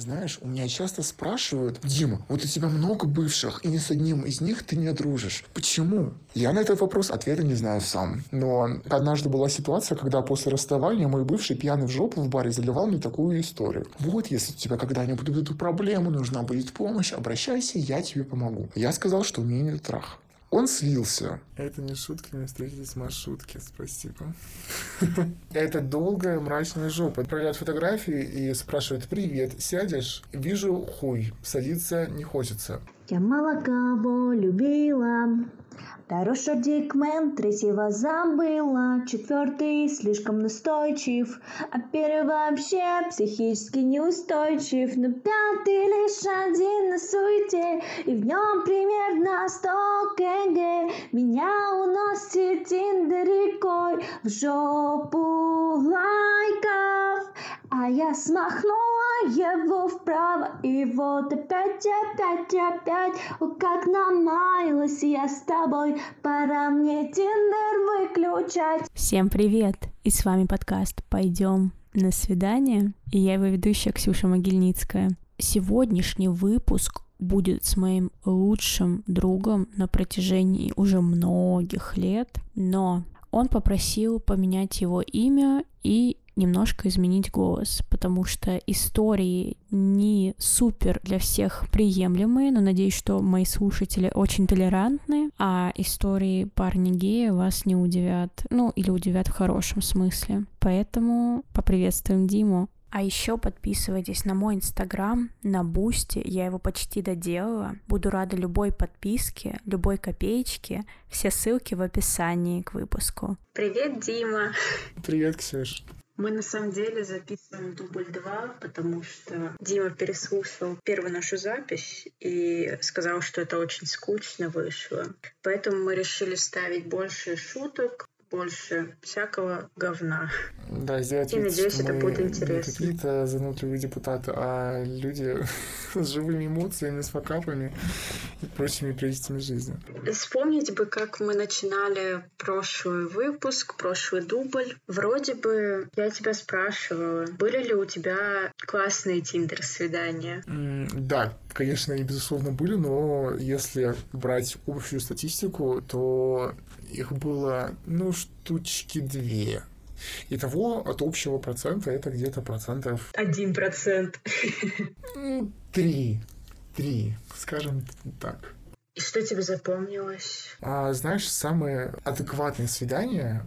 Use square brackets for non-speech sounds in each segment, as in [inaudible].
Знаешь, у меня часто спрашивают, Дима, вот у тебя много бывших, и ни с одним из них ты не дружишь. Почему? Я на этот вопрос ответа не знаю сам. Но однажды была ситуация, когда после расставания мой бывший пьяный в жопу в баре заливал мне такую историю. Вот, если у тебя когда-нибудь будет проблема, нужна будет помощь, обращайся, я тебе помогу. Я сказал, что у меня нет трах. Он слился. Это не шутки, мы встретились в маршрутке, спасибо. [laughs] Это долгая мрачная жопа. Отправляют фотографии и спрашивают, привет, сядешь? Вижу хуй, садиться не хочется. Я мало кого любила, Второй шордикмен, третьего забыла, четвертый слишком настойчив, а первый вообще психически неустойчив, но пятый лишь один на суете, и в нем примерно сто кг. Меня уносит тиндер рекой в жопу лайков, а я смахнула его вправо, и вот опять, опять, опять, о, как намаялась я с тобой, пора мне тиндер выключать. Всем привет, и с вами подкаст «Пойдем на свидание», и я его ведущая Ксюша Могильницкая. Сегодняшний выпуск будет с моим лучшим другом на протяжении уже многих лет, но он попросил поменять его имя и немножко изменить голос, потому что истории не супер для всех приемлемые, но надеюсь, что мои слушатели очень толерантны, а истории парня гея вас не удивят, ну или удивят в хорошем смысле. Поэтому поприветствуем Диму. А еще подписывайтесь на мой инстаграм, на Бусти, я его почти доделала. Буду рада любой подписке, любой копеечке. Все ссылки в описании к выпуску. Привет, Дима. Привет, Ксюш. Мы на самом деле записываем дубль два, потому что Дима переслушал первую нашу запись и сказал, что это очень скучно вышло. Поэтому мы решили ставить больше шуток, больше всякого говна. Да, сделать И вид, надеюсь, что это мы будет не интересно. какие-то занудливые депутаты, а люди [laughs] с живыми эмоциями, с факапами и прочими прелестями жизни. Вспомнить бы, как мы начинали прошлый выпуск, прошлый дубль. Вроде бы я тебя спрашивала, были ли у тебя классные тиндер-свидания? М, Да, конечно, они, безусловно, были, но если брать общую статистику, то их было, ну, штучки две. Итого от общего процента это где-то процентов Один процент. ну, три. Три, скажем так. И что тебе запомнилось? А, знаешь, самое адекватное свидание,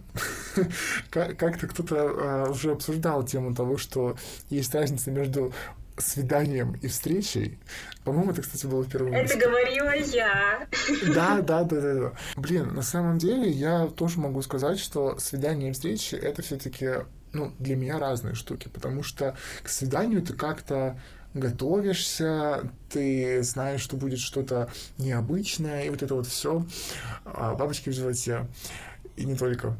[laughs] как- как-то кто-то а, уже обсуждал тему того, что есть разница между свиданием и встречей. По-моему, это, кстати, было в первом Это выпуске. говорила я. Да, да, да, да, да. Блин, на самом деле я тоже могу сказать, что свидание и встречи это все-таки, ну, для меня разные штуки, потому что к свиданию ты как-то готовишься, ты знаешь, что будет что-то необычное, и вот это вот все. Бабочки в животе. И не только.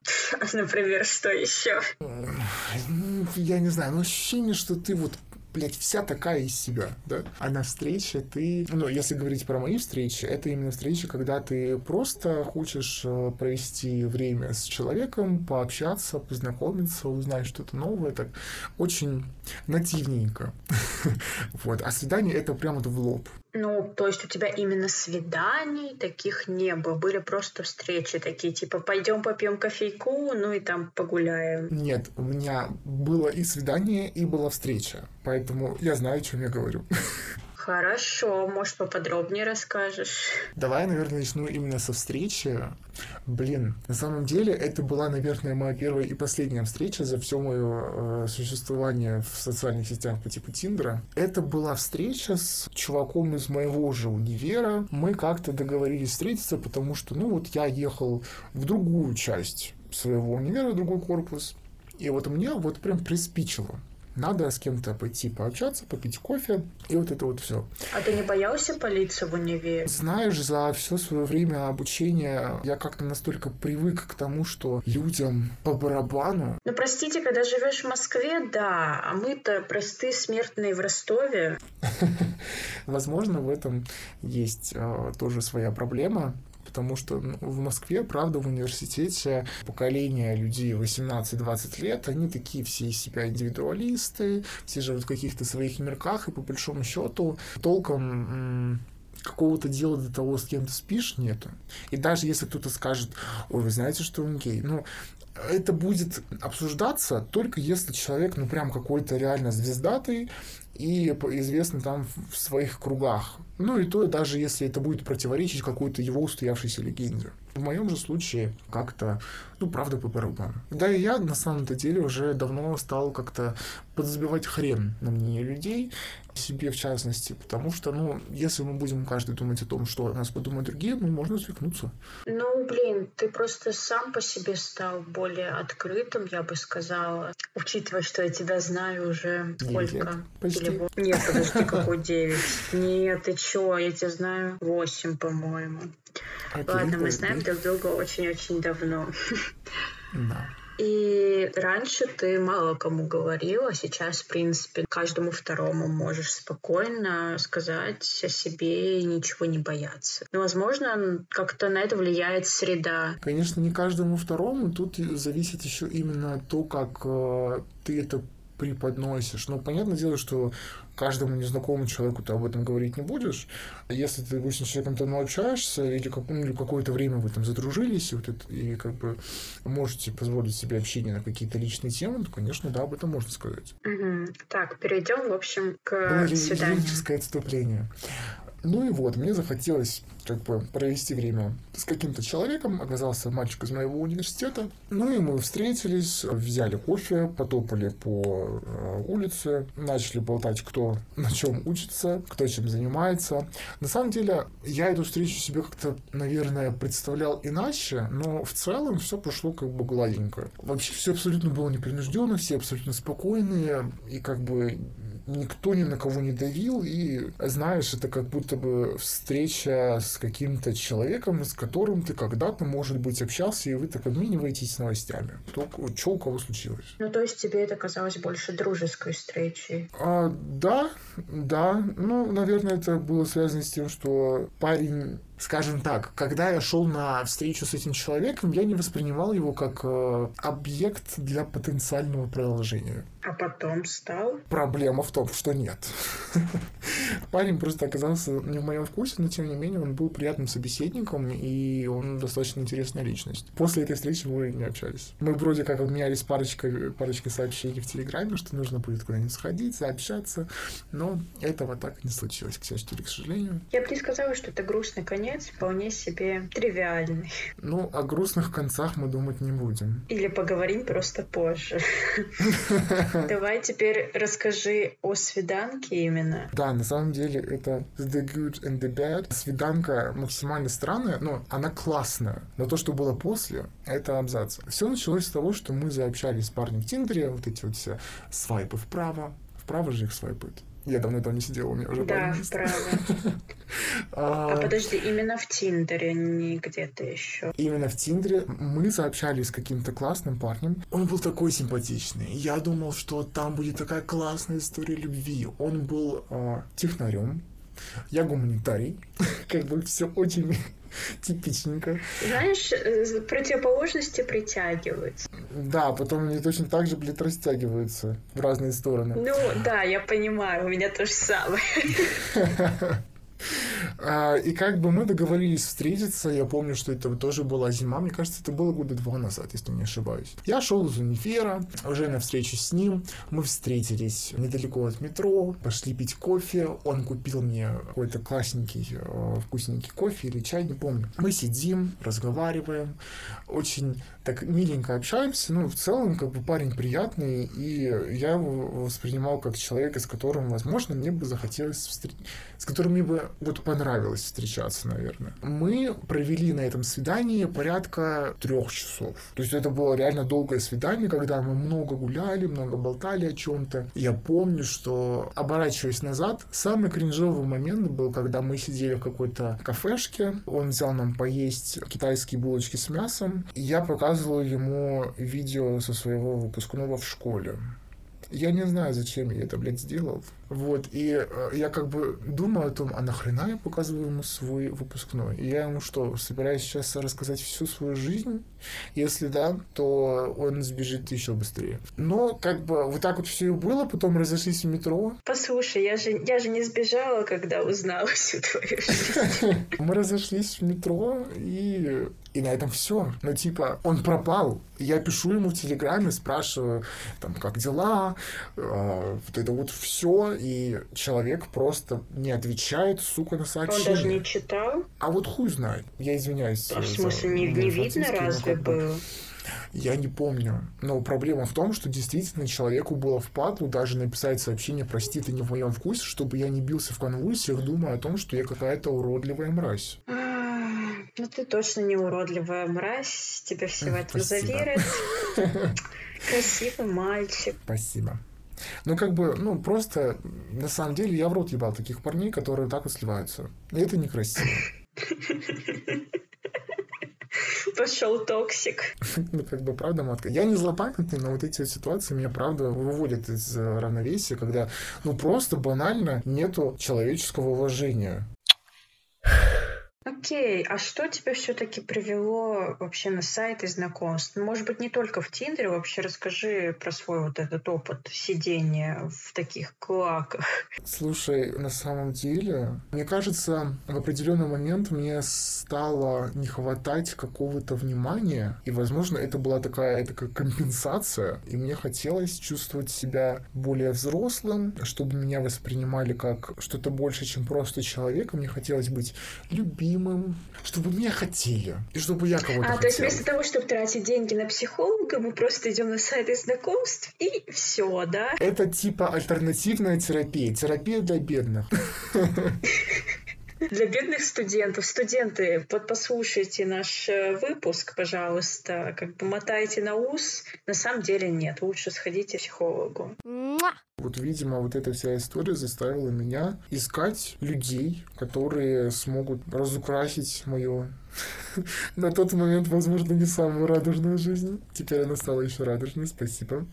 [laughs] Например, что еще? Ну, Я не знаю, но ощущение, что ты вот блядь, вся такая из себя, да? А на встрече ты... Ну, если говорить про мои встречи, это именно встречи, когда ты просто хочешь э, провести время с человеком, пообщаться, познакомиться, узнать что-то новое, так очень нативненько. [laughs] Вот. А свидание — это прямо в лоб. Ну, то есть у тебя именно свиданий таких не было. Были просто встречи такие, типа, пойдем попьем кофейку, ну и там погуляем. Нет, у меня было и свидание, и была встреча. Поэтому я знаю, о чем я говорю. [laughs] Хорошо, может, поподробнее расскажешь? Давай, наверное, начну именно со встречи. Блин, на самом деле это была, наверное, моя первая и последняя встреча за все мое э, существование в социальных сетях по типу Тиндера. Это была встреча с чуваком из моего же универа. Мы как-то договорились встретиться, потому что, ну, вот я ехал в другую часть своего универа, другой корпус. И вот мне вот прям приспичило. Надо с кем-то пойти пообщаться, попить кофе, и вот это вот все. А ты не боялся палиться в универе? Знаешь, за все свое время обучения я как-то настолько привык к тому, что людям по барабану. Ну, простите, когда живешь в Москве, да, а мы-то простые смертные в Ростове. [laughs] Возможно, в этом есть э, тоже своя проблема. Потому что ну, в Москве, правда, в университете поколение людей 18-20 лет, они такие все из себя индивидуалисты, все живут в каких-то своих мирках, и по большому счету толком какого-то дела до того, с кем ты спишь, нету. И даже если кто-то скажет, ой, вы знаете, что он гей, ну, это будет обсуждаться только если человек, ну, прям какой-то реально звездатый и известный там в своих кругах. Ну, и то, даже если это будет противоречить какой-то его устоявшейся легенде. В моем же случае как-то, ну, правда, по барабану. Да и я, на самом-то деле, уже давно стал как-то подзабивать хрен на мнение людей, себе в частности, потому что, ну, если мы будем каждый думать о том, что о нас подумают другие, ну, можно свихнуться. Ну, блин, ты просто сам по себе стал более открытым, я бы сказала, учитывая, что я тебя знаю уже сколько? Почти. Или... Нет, подожди, какой девять? Нет, ты чё, я тебя знаю восемь, по-моему. Ладно, мы знаем друг друга очень-очень давно. Да. И раньше ты мало кому говорила, сейчас, в принципе, каждому второму можешь спокойно сказать о себе и ничего не бояться. Но, возможно, как-то на это влияет среда. Конечно, не каждому второму. Тут зависит еще именно то, как э, ты это преподносишь. Но понятное дело, что каждому незнакомому человеку ты об этом говорить не будешь. Если ты, допустим, с человеком давно общаешься, или, как, ну, или какое-то время вы там задружились, и, вот это, и как бы можете позволить себе общение на какие-то личные темы, то, конечно, да, об этом можно сказать. Угу. Так, перейдем, в общем, к Было свиданию. отступление. Ну и вот, мне захотелось как бы провести время с каким-то человеком, оказался мальчик из моего университета. Ну и мы встретились, взяли кофе, потопали по э, улице, начали болтать, кто [laughs] на чем учится, кто чем занимается. На самом деле, я эту встречу себе как-то, наверное, представлял иначе, но в целом все прошло как бы гладенько. Вообще все абсолютно было непринужденно, все абсолютно спокойные, и как бы никто ни на кого не давил, и, знаешь, это как будто бы встреча с каким-то человеком, с которым ты когда-то, может быть, общался, и вы так обмениваетесь новостями. То, что у кого случилось. Ну, то есть тебе это казалось больше дружеской встречей? А, да, да. Ну, наверное, это было связано с тем, что парень скажем так, когда я шел на встречу с этим человеком, я не воспринимал его как э, объект для потенциального продолжения. А потом стал? Проблема в том, что нет. [laughs] Парень просто оказался не в моем вкусе, но тем не менее он был приятным собеседником, и он достаточно интересная личность. После этой встречи мы не общались. Мы вроде как обменялись парочкой, парочкой сообщений в Телеграме, что нужно будет куда-нибудь сходить, заобщаться, но этого так и не случилось, к счастью или к сожалению. Я бы не сказала, что это грустный конец, вполне себе тривиальный. Ну, о грустных концах мы думать не будем. Или поговорим просто позже. [laughs] Давай теперь расскажи о свиданке именно. Да, на самом деле это The Good and the Bad. Свиданка максимально странная, но она классная. Но то, что было после, это абзац. Все началось с того, что мы заобщались с парнем в Тиндере, вот эти вот все свайпы вправо. Вправо же их свайпают. Я давно там не сидел, у меня уже Да, вправо. [laughs] А, а подожди, именно в Тиндере, не где-то еще. Именно в Тиндере мы сообщались с каким-то классным парнем. Он был такой симпатичный. Я думал, что там будет такая классная история любви. Он был э, технарем, я гуманитарий. [laughs] как бы все очень [laughs] Типичненько. Знаешь, э, противоположности притягиваются. Да, потом они точно так же, блядь, растягиваются в разные стороны. Ну, да, я понимаю, у меня то же самое. [laughs] А, и как бы мы договорились встретиться, я помню, что это тоже была зима, мне кажется, это было года два назад, если не ошибаюсь. Я шел из унифера, уже на встречу с ним, мы встретились недалеко от метро, пошли пить кофе, он купил мне какой-то классненький, э, вкусненький кофе или чай, не помню. Мы сидим, разговариваем, очень так миленько общаемся, ну, в целом, как бы парень приятный, и я его воспринимал как человека, с которым, возможно, мне бы захотелось встретиться, с которым мне бы вот понравилось встречаться, наверное. Мы провели на этом свидании порядка трех часов. То есть это было реально долгое свидание, когда мы много гуляли, много болтали о чем-то. Я помню, что, оборачиваясь назад, самый кринжовый момент был, когда мы сидели в какой-то кафешке, он взял нам поесть китайские булочки с мясом, и я показывал ему видео со своего выпускного в школе. Я не знаю, зачем я это, блядь, сделал. Вот, и э, я как бы думаю о том, а нахрена я показываю ему свой выпускной? И я ему что, собираюсь сейчас рассказать всю свою жизнь? Если да, то он сбежит еще быстрее. Но как бы вот так вот все и было, потом разошлись в метро. Послушай, я же, я же не сбежала, когда узнала всю твою жизнь. [laughs] Мы разошлись в метро, и и на этом все. Ну, типа, он пропал. Я пишу ему в Телеграме, спрашиваю, там, как дела, э, вот это вот все, и человек просто не отвечает, сука, на сообщение. Он даже не читал? А вот хуй знает. Я извиняюсь. А в смысле, не, не видно разве было? Я не помню. Но проблема в том, что действительно человеку было впадлу даже написать сообщение «Прости, ты не в моем вкусе», чтобы я не бился в конвульсиях, думая о том, что я какая-то уродливая мразь. Ну, ты точно не уродливая мразь. Тебя все в этом заверят. Красивый мальчик. Спасибо. Ну, как бы, ну, просто, на самом деле, я в рот ебал таких парней, которые так вот сливаются. И это некрасиво. Пошел токсик. [laughs] Ну, как бы, правда-матка. Я не злопамятный, но вот эти вот ситуации меня, правда, выводят из э, равновесия, когда, ну, просто банально нету человеческого уважения. [sighs] [laughs] Окей, а что тебя все-таки привело вообще на сайты знакомств? Ну, может быть, не только в Тиндере, вообще расскажи про свой вот этот опыт сидения в таких клоаках. Слушай, на самом деле, мне кажется, в определенный момент мне стало не хватать какого-то внимания, и, возможно, это была такая, такая компенсация, и мне хотелось чувствовать себя более взрослым, чтобы меня воспринимали как что-то больше, чем просто человека, мне хотелось быть любимым, любимым, чтобы меня хотели, и чтобы я кого-то А, хотел. то есть вместо того, чтобы тратить деньги на психолога, мы просто идем на сайты знакомств, и все, да? Это типа альтернативная терапия, терапия для бедных. [laughs] Для бедных студентов. Студенты, вот послушайте наш э, выпуск, пожалуйста. Как бы мотайте на ус. На самом деле нет. Лучше сходите к психологу. Вот, видимо, вот эта вся история заставила меня искать людей, которые смогут разукрасить мое [laughs] на тот момент, возможно, не самую радужную жизнь. Теперь она стала еще радужной, спасибо.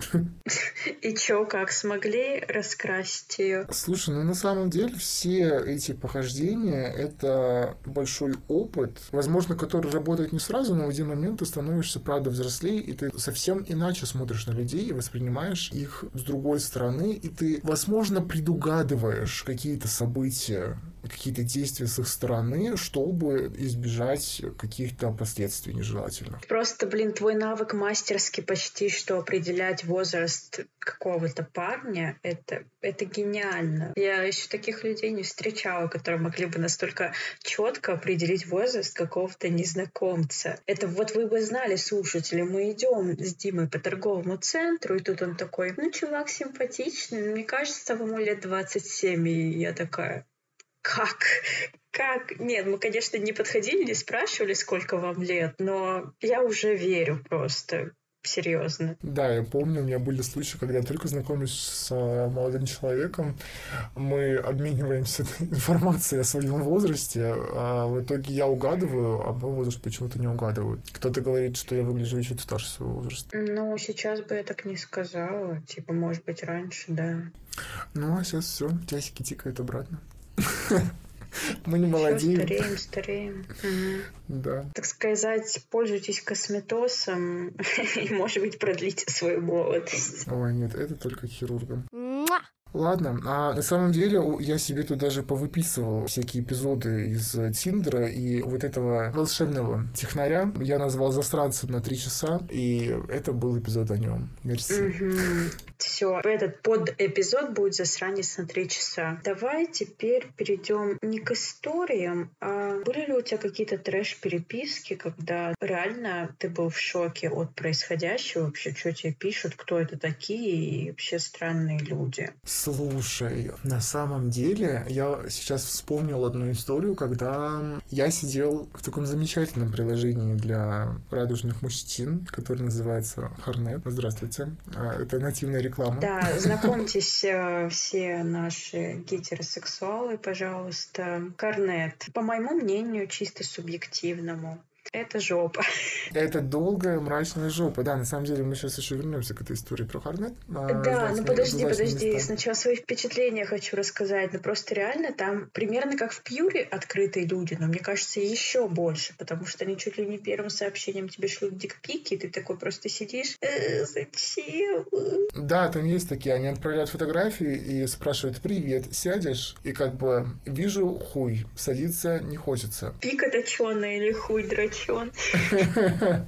И чё, как смогли раскрасить ее? Слушай, ну на самом деле все эти похождения — это большой опыт, возможно, который работает не сразу, но в один момент ты становишься, правда, взрослее, и ты совсем иначе смотришь на людей и воспринимаешь их с другой стороны, и ты, возможно, предугадываешь какие-то события, какие-то действия с их стороны, чтобы избежать каких-то последствий нежелательных. Просто, блин, твой навык мастерски почти что определять возраст какого-то парня, это, это гениально. Я еще таких людей не встречала, которые могли бы настолько четко определить возраст какого-то незнакомца. Это вот вы бы знали, слушатели, мы идем с Димой по торговому центру, и тут он такой, ну, чувак симпатичный, мне кажется, ему лет 27, и я такая, как? Как? Нет, мы, конечно, не подходили, не спрашивали, сколько вам лет, но я уже верю просто серьезно. Да, я помню, у меня были случаи, когда я только знакомлюсь с э, молодым человеком, мы обмениваемся [laughs] информацией о своем возрасте, а в итоге я угадываю, а мой возраст почему-то не угадывают. Кто-то говорит, что я выгляжу чуть старше своего возраста. Ну, сейчас бы я так не сказала. Типа, может быть, раньше, да. Ну, а сейчас все, часики тикают обратно. [laughs] Мы не молодеем. Стареем, стареем. Да. Так сказать, пользуйтесь косметосом [laughs] и, может быть, продлите свою молодость. Ой, нет, это только хирургам. Ладно, а на самом деле я себе тут даже повыписывал всякие эпизоды из Тиндера, и вот этого волшебного технаря я назвал застранцем на три часа, и это был эпизод о нем. Мерси. Все, этот под эпизод будет засранец на три часа. Давай теперь перейдем не к историям, а были ли у тебя какие-то трэш-переписки, когда реально ты был в шоке от происходящего, вообще, что тебе пишут, кто это такие и вообще странные люди? Слушай, на самом деле я сейчас вспомнил одну историю, когда я сидел в таком замечательном приложении для радужных мужчин, которое называется Харнет. Здравствуйте. А, это нативная реклама. Да, [laughs] знакомьтесь э, все наши гетеросексуалы, пожалуйста. Карнет. По моему мнению, чисто субъективному, Это жопа. Это долгая мрачная жопа. Да, на самом деле мы сейчас еще вернемся к этой истории про Харнет. Да, ну подожди, подожди. Места. Сначала свои впечатления хочу рассказать. Ну просто реально там примерно как в Пьюре открытые люди, но мне кажется еще больше, потому что они чуть ли не первым сообщением тебе шлют дикпики, и ты такой просто сидишь, э, зачем? Да, там есть такие, они отправляют фотографии и спрашивают, привет, сядешь? И как бы вижу хуй, садиться не хочется. Пика точеная или хуй драчен? [laughs]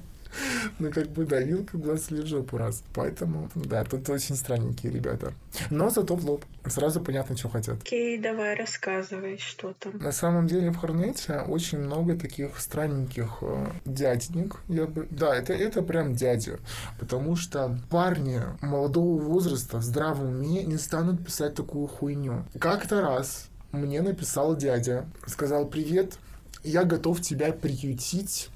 Ну, как бы, да, вилка 20 лет в жопу раз. Поэтому, да, тут очень странненькие ребята. Но зато в лоб. Сразу понятно, что хотят. Окей, давай, рассказывай, что там. На самом деле в Хорнете очень много таких странненьких э, дяденек. Я бы... Да, это, это прям дядя. Потому что парни молодого возраста в здравом уме не станут писать такую хуйню. Как-то раз мне написал дядя. Сказал, привет, я готов тебя приютить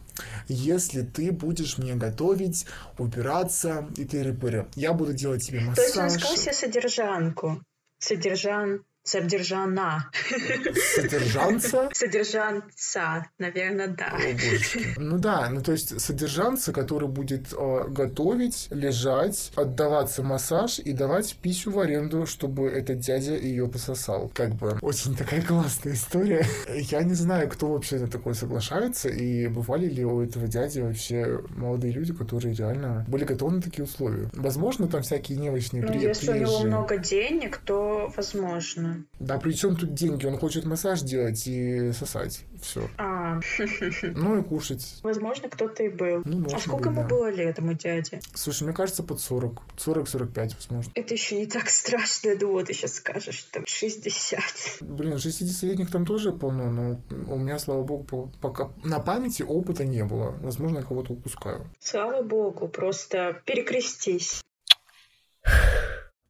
если ты будешь мне готовить, убираться и тыры-пыры. Я буду делать тебе массаж. То есть он сказал себе содержанку. Содержан Содержана. Содержанца? Содержанца, наверное, да. О, ну да, ну то есть содержанца, который будет э, готовить, лежать, отдаваться массаж и давать пищу в аренду, чтобы этот дядя ее пососал. Как бы очень такая классная история. Я не знаю, кто вообще на такое соглашается, и бывали ли у этого дяди вообще молодые люди, которые реально были готовы на такие условия. Возможно, там всякие невочные ну, если у него много денег, то возможно. Да при чем тут деньги? Он хочет массаж делать и сосать. Все. А. Ну и кушать. Возможно, кто-то и был. Ну, а сколько быть, ему да. было лет, этому дяде? Слушай, мне кажется, под 40. 40-45, возможно. Это еще не так страшно, я думала, ты сейчас скажешь, что 60. Блин, 60-летних там тоже полно, но у меня, слава богу, пока на памяти опыта не было. Возможно, я кого-то упускаю. Слава богу, просто перекрестись.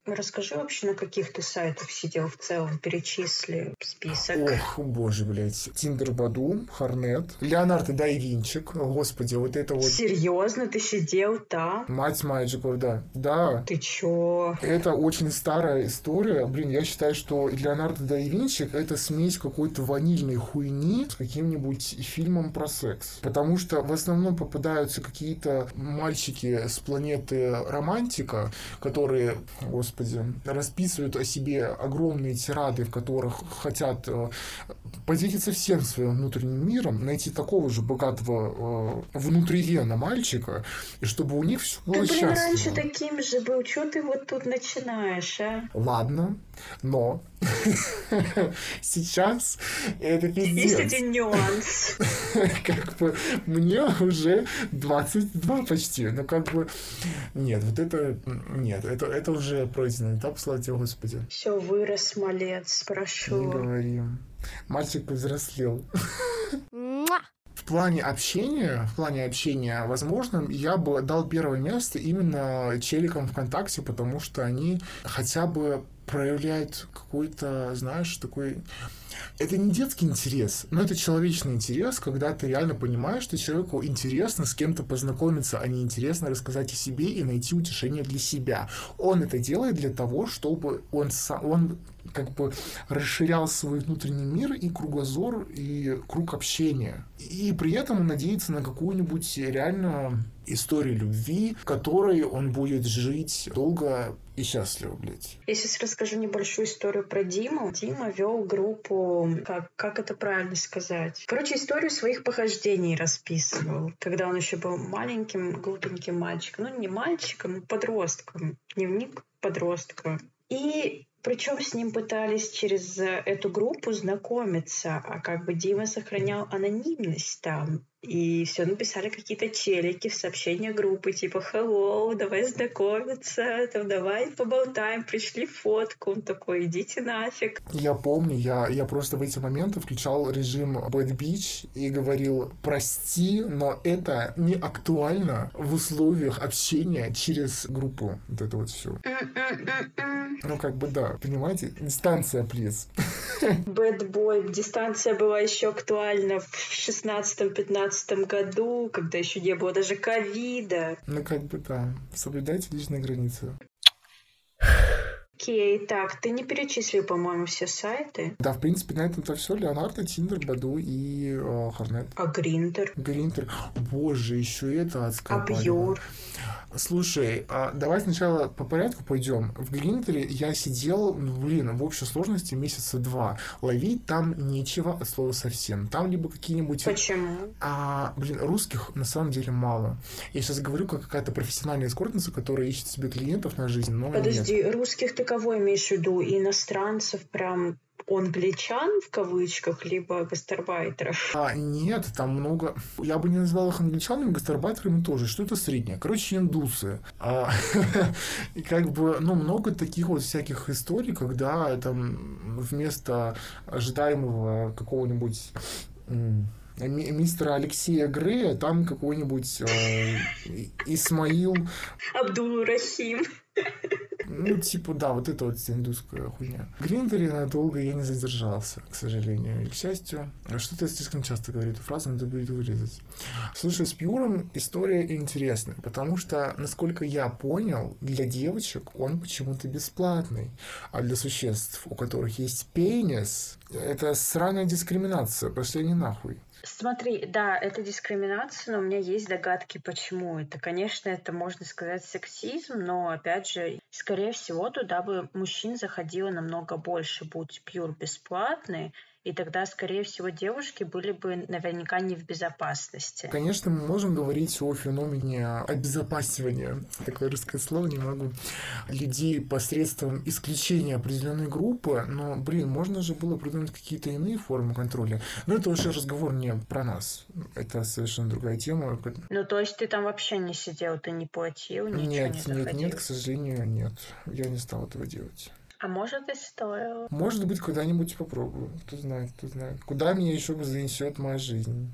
Расскажи вообще, на каких ты сайтах сидел в целом, перечисли список. Ох, боже, блядь. Тиндер Баду, Харнет, Леонардо да Винчик. Господи, вот это вот. Серьезно, ты сидел там? Мать Майджиков, да. Да. Ты чё? Это очень старая история. Блин, я считаю, что Леонардо да Винчик это смесь какой-то ванильной хуйни с каким-нибудь фильмом про секс. Потому что в основном попадаются какие-то мальчики с планеты романтика, которые, господи, господи, расписывают о себе огромные тирады, в которых хотят э, поделиться всем своим внутренним миром, найти такого же богатого э, внутривена мальчика, и чтобы у них все было Ты, блин, раньше таким же был, что ты вот тут начинаешь, а? Ладно, но [laughs] сейчас это пиздец. Есть один нюанс. [laughs] Как бы мне уже 22 почти, но как бы нет, вот это нет, это, это уже пройденный этап, слава тебе, Господи. Все, вырос малец, прошу. Не говори. Мальчик повзрослел. В плане общения, в плане общения, возможно, я бы дал первое место именно челикам ВКонтакте, потому что они хотя бы проявляют какой-то, знаешь, такой это не детский интерес, но это человечный интерес, когда ты реально понимаешь, что человеку интересно с кем-то познакомиться, а не интересно рассказать о себе и найти утешение для себя. Он это делает для того, чтобы он, он как бы расширял свой внутренний мир и кругозор, и круг общения. И при этом он надеется на какую-нибудь реально историю любви, которой он будет жить долго и счастливо, блядь. Я сейчас расскажу небольшую историю про Диму. Дима вел группу, как, как это правильно сказать? Короче, историю своих похождений расписывал, когда он еще был маленьким, глупеньким мальчиком. Ну, не мальчиком, а подростком. Дневник подростка. И причем с ним пытались через эту группу знакомиться, а как бы Дима сохранял анонимность там. И все написали какие-то челики в сообщения группы, типа «Hello, давай знакомиться, там, давай поболтаем, пришли фотку». Он такой «Идите нафиг». Я помню, я, я просто в эти моменты включал режим Bad Beach и говорил «Прости, но это не актуально в условиях общения через группу». Вот это вот все. Ну, как бы да, понимаете? Дистанция, плиз. [laughs] Bad Boy. Дистанция была еще актуальна в 16-15 2019 году, когда еще не было даже ковида. Ну, как бы да. Соблюдайте личные границы. Окей, так, ты не перечислил, по-моему, все сайты. Да, в принципе, на этом-то все. Леонардо, Тиндер, Баду и э, Хорнет. А Гриндер? Гринтер. Боже, еще это адская А палева. Бьюр? Слушай, а давай сначала по порядку пойдем. В Гринтере я сидел, ну, блин, в общей сложности месяца два. Ловить там нечего от слова совсем. Там либо какие-нибудь... Почему? А, блин, русских на самом деле мало. Я сейчас говорю, как какая-то профессиональная эскортница, которая ищет себе клиентов на жизнь, но нет. Подожди, русских ты кого имеешь в виду? Иностранцев прям англичан в кавычках, либо гастарбайтеров? А, нет, там много... Я бы не назвал их англичанами, гастарбайтерами тоже. Что-то среднее. Короче, индусы. А, [laughs] и как бы, ну, много таких вот всяких историй, когда там вместо ожидаемого какого-нибудь мистера Алексея Грея там какой-нибудь э, Исмаил Абдул Рахим. Ну, типа, да, вот это вот индусская хуйня. Гриндере надолго я не задержался, к сожалению. И, к счастью, что-то я слишком часто говорю эту фразу, надо будет вырезать. Слушай, с Пьюром история интересная, потому что, насколько я понял, для девочек он почему-то бесплатный, а для существ, у которых есть пенис, это сраная дискриминация. Пошли они нахуй. Смотри, да, это дискриминация, но у меня есть догадки, почему. Это, конечно, это можно сказать сексизм, но, опять же, скорее всего, туда бы мужчин заходило намного больше, будь пьюр бесплатный, и тогда, скорее всего, девушки были бы наверняка не в безопасности. Конечно, мы можем говорить о феномене обезопасивания, такое русское слово, не могу, людей посредством исключения определенной группы, но, блин, можно же было придумать какие-то иные формы контроля. Но это уже разговор не про нас, это совершенно другая тема. Ну, то есть ты там вообще не сидел, ты не платил, ничего Нет, не нет, заходил? нет, к сожалению, нет. Я не стал этого делать. А может и стоило? Может быть, когда-нибудь попробую. Кто знает, кто знает. Куда меня еще занесет моя жизнь.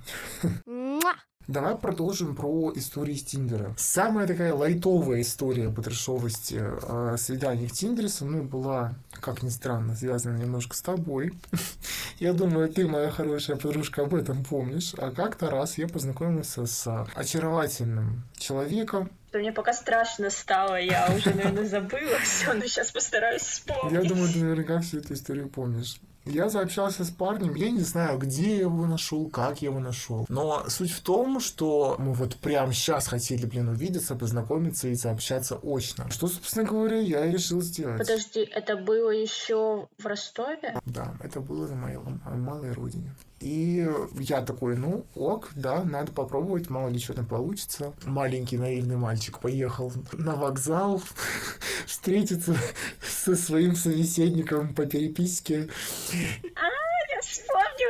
Давай продолжим про истории с Тиндера. Самая такая лайтовая история по трешовости э, свиданий в Тиндере со мной была, как ни странно, связана немножко с тобой. [laughs] Я думаю, ты, моя хорошая подружка, об этом помнишь. А как-то раз я познакомился с очаровательным человеком. Что мне пока страшно стало, я уже, наверное, забыла все, но сейчас постараюсь Я вспомнить. думаю, ты наверняка всю эту историю помнишь. Я заобщался с парнем, я не знаю, где я его нашел, как я его нашел. Но суть в том, что мы вот прямо сейчас хотели, блин, увидеться, познакомиться и заобщаться очно. Что, собственно говоря, я и решил сделать. Подожди, это было еще в Ростове? Да, это было на моей малой родине. И я такой, ну, ок, да, надо попробовать, мало ли что там получится. Маленький наивный мальчик поехал на вокзал [laughs] встретиться со своим собеседником по переписке.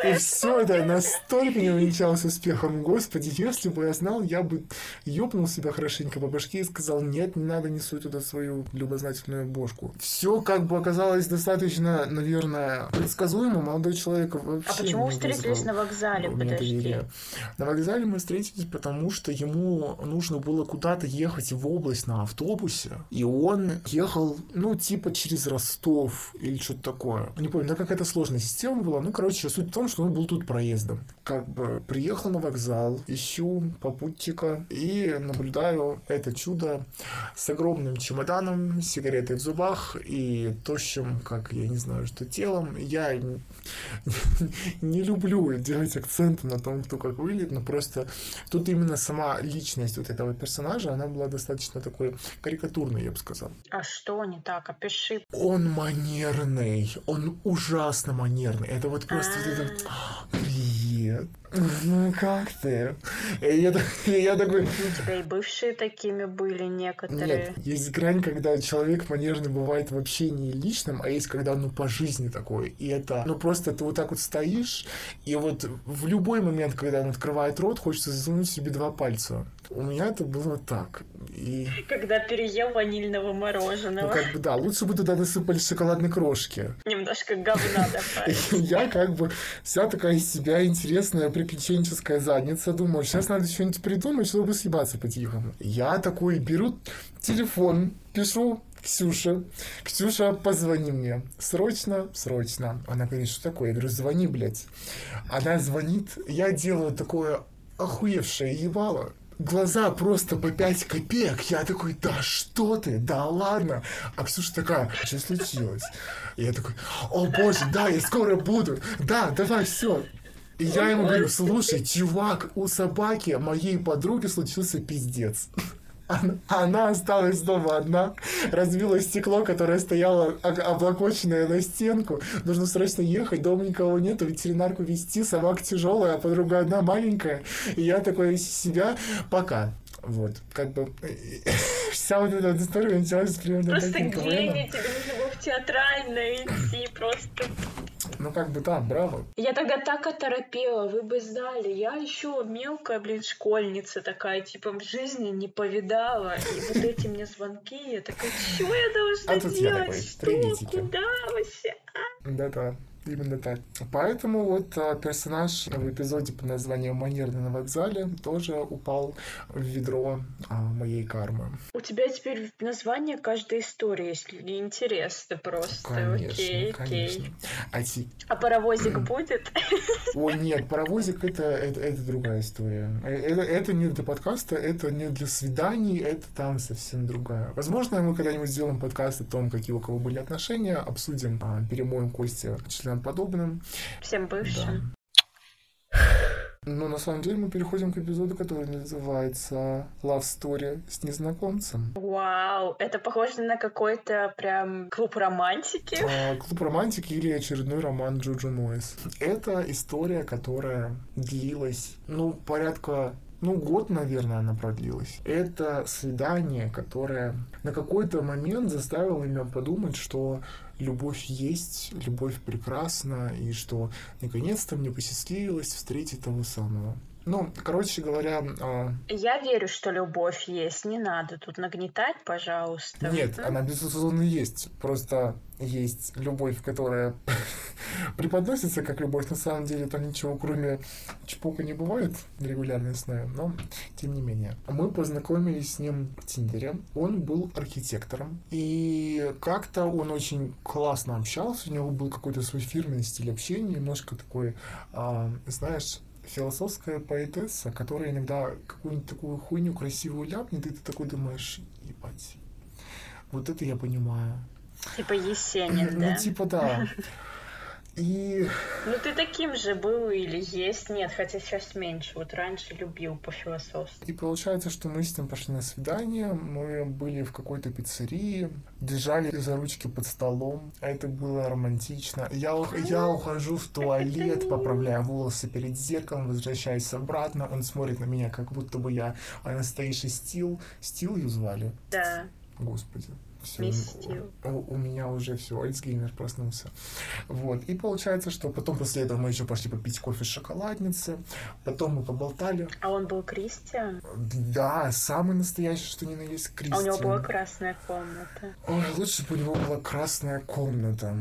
И все это настолько не увенчалось успехом. Господи, если бы я знал, я бы ёбнул себя хорошенько по башке и сказал, нет, не надо, не суй туда свою любознательную бошку. Все как бы оказалось достаточно, наверное, предсказуемо. Молодой человек вообще А почему вы встретились на вокзале? Подожди. На вокзале мы встретились, потому что ему нужно было куда-то ехать в область на автобусе, и он ехал, ну, типа через Ростов или что-то такое. Не помню, да какая-то сложная система была. Ну, короче, суть в том, что он был тут проездом. Как бы приехал на вокзал, ищу попутчика и наблюдаю это чудо с огромным чемоданом, сигаретой в зубах и тощим, как я не знаю, что телом. Я [laughs] не люблю делать акценты на том, кто как выглядит, но просто тут именно сама личность вот этого персонажа, она была достаточно такой карикатурной, я бы сказал. А что не так? Опиши. Он манерный, он ужасно манерный. Это вот просто вот это... Привет. Ну как ты? Я, я такой... У тебя и бывшие такими были некоторые. Нет, есть грань, когда человек манерный бывает в общении личном, а есть когда ну по жизни такой. И это, ну просто ты вот так вот стоишь, и вот в любой момент, когда он открывает рот, хочется засунуть себе два пальца. У меня это было так. И, Когда переел ванильного ну мороженого. как бы, да, лучше бы туда насыпали шоколадной крошки. Немножко говна добавить. [laughs] Я как бы вся такая из себя интересная приключенческая задница. Думаю, сейчас надо что-нибудь придумать, чтобы съебаться по-тихому. Я такой беру телефон, пишу Ксюше. Ксюша, позвони мне. Срочно, срочно. Она говорит, что такое? Я говорю, звони, блядь. Она звонит. Я делаю такое охуевшее ебало. глаза просто по 5 копеек. Я такой, да что ты, да ладно. А Ксюша такая, что случилось? И я такой, о боже, да, я скоро буду. Да, давай, все. И я ему говорю, слушай, чувак, у собаки моей подруги случился пиздец. Она, осталась дома одна, разбила стекло, которое стояло облокоченное на стенку. Нужно срочно ехать, дома никого нету, ветеринарку вести, собака тяжелая, а подруга одна маленькая. И я такой из себя, пока. Вот, как бы вся вот эта история началась примерно Просто гений, тебе нужно было в театральное идти, просто ну, как бы, да, браво. Я тогда так оторопела, вы бы знали. Я еще мелкая, блин, школьница такая, типа, в жизни не повидала. И вот эти мне звонки, я такая, что я должна а делать? Такой, что? Куда вообще? А? Да-да. Именно так. Поэтому вот а, персонаж в эпизоде под названием «Манерный на вокзале» тоже упал в ведро а, моей кармы. У тебя теперь название каждой истории, если интересно просто. Конечно, окей, конечно. Окей. А, а паровозик будет? Ой, нет, паровозик это, это, это другая история. Э, это, это не для подкаста, это не для свиданий, это там совсем другая. Возможно, мы когда-нибудь сделаем подкаст о том, какие у кого были отношения, обсудим, а, перемоем кости член подобным. Всем бывшим. Да. Но на самом деле мы переходим к эпизоду, который называется Love Story с незнакомцем. Вау, это похоже на какой-то прям клуб романтики. А, клуб романтики или очередной роман Джоджо Нойс. Это история, которая длилась, ну, порядка ну, год, наверное, она продлилась. Это свидание, которое на какой-то момент заставило меня подумать, что любовь есть, любовь прекрасна, и что наконец-то мне посчастливилось встретить того самого. Ну, короче говоря... Э... Я верю, что любовь есть. Не надо тут нагнетать, пожалуйста. Нет, она безусловно есть. Просто есть любовь, которая [laughs] преподносится как любовь. На самом деле там ничего, кроме чпока, не бывает регулярной основе, но тем не менее. Мы познакомились с ним в Тиндере. Он был архитектором. И как-то он очень классно общался. У него был какой-то свой фирменный стиль общения, немножко такой, э, знаешь, философская поэтесса, которая иногда какую-нибудь такую хуйню красивую ляпнет, и ты такой думаешь, ебать, вот это я понимаю. Типа Есенин, да? Ну, типа да. [laughs] И... Ну, ты таким же был или есть? Нет, хотя сейчас меньше. Вот раньше любил по философски. И получается, что мы с ним пошли на свидание, мы были в какой-то пиццерии, держали за ручки под столом. Это было романтично. Я, я ухожу в туалет, поправляю волосы перед зеркалом, возвращаюсь обратно. Он смотрит на меня, как будто бы я настоящий стил. Стил ее звали? Да. Господи все, у, у меня уже все, Альцгеймер проснулся. Вот. И получается, что потом после этого мы еще пошли попить кофе с шоколадницы, потом мы поболтали. А он был Кристиан? Да, самый настоящий, что ни на есть Кристиан. А у него была красная комната. Ой, лучше бы у него была красная комната.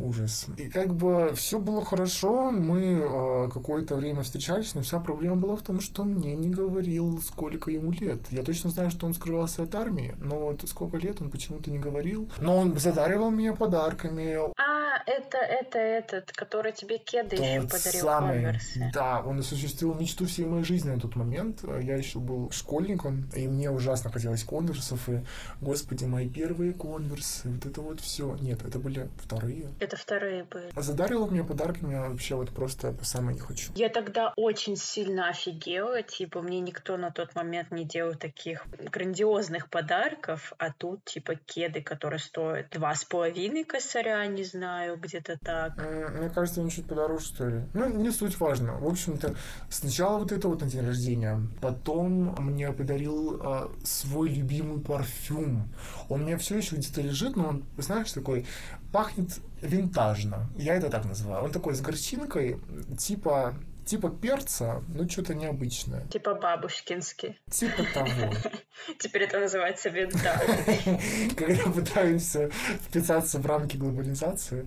Ужас. И как бы все было хорошо, мы э, какое-то время встречались, но вся проблема была в том, что он мне не говорил, сколько ему лет. Я точно знаю, что он скрывался от армии, но вот сколько лет он почему-то не говорил. Но он задаривал меня подарками. А, это, это этот, который тебе кеды Тот еще подарил самый, конверсы. Да, он осуществил мечту всей моей жизни на тот момент. Я еще был школьником, и мне ужасно хотелось конверсов, и, господи, мои первые конверсы, вот это вот все. Нет, это были вторые. Это вторые были. Задарила мне подарками, я вообще вот просто самое не хочу. Я тогда очень сильно офигела, типа, мне никто на тот момент не делал таких грандиозных подарков, а тут, типа, кеды, которые стоят два с половиной косаря, не знаю, где-то так. Мне кажется, они чуть подороже стоили. Ну, не суть важно. В общем-то, сначала вот это вот на день рождения, потом мне подарил э, свой любимый парфюм. Он у меня все еще где-то лежит, но он, знаешь, такой пахнет винтажно. Я это так называю. Он такой с горчинкой, типа типа перца, но что-то необычное. Типа бабушкинский. Типа того. [laughs] Теперь это называется винтаж. [laughs] Когда пытаемся вписаться в рамки глобализации.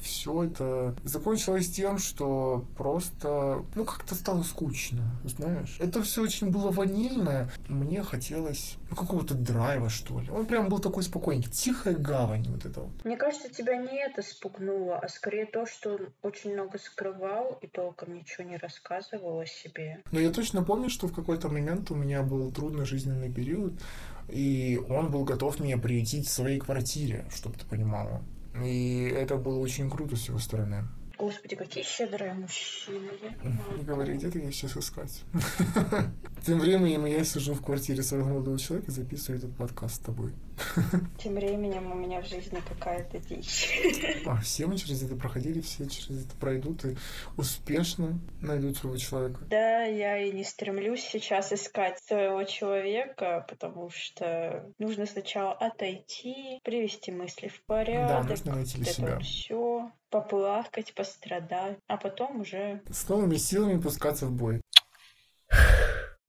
Все это закончилось тем, что просто, ну, как-то стало скучно, знаешь. Это все очень было ванильное. Мне хотелось ну, какого-то драйва, что ли. Он прям был такой спокойненький, тихая гавань вот это вот. Мне кажется, тебя не это спугнуло, а скорее то, что он очень много скрывал и толком ничего не рассказывал о себе. Но я точно помню, что в какой-то момент у меня был трудный жизненный период, и он был готов меня приютить в своей квартире, чтобы ты понимала. И это было очень круто с его стороны. Господи, какие щедрые мужчины. Не говори, где ты сейчас искать. [laughs] Тем временем я сижу в квартире своего молодого человека и записываю этот подкаст с тобой. Тем временем у меня в жизни какая-то дичь. А все мы через это проходили, все через это пройдут и успешно найдут своего человека. Да, я и не стремлюсь сейчас искать своего человека, потому что нужно сначала отойти, привести мысли в порядок. Да, нужно найти для себя. Все, поплакать, пострадать, а потом уже... С новыми силами пускаться в бой.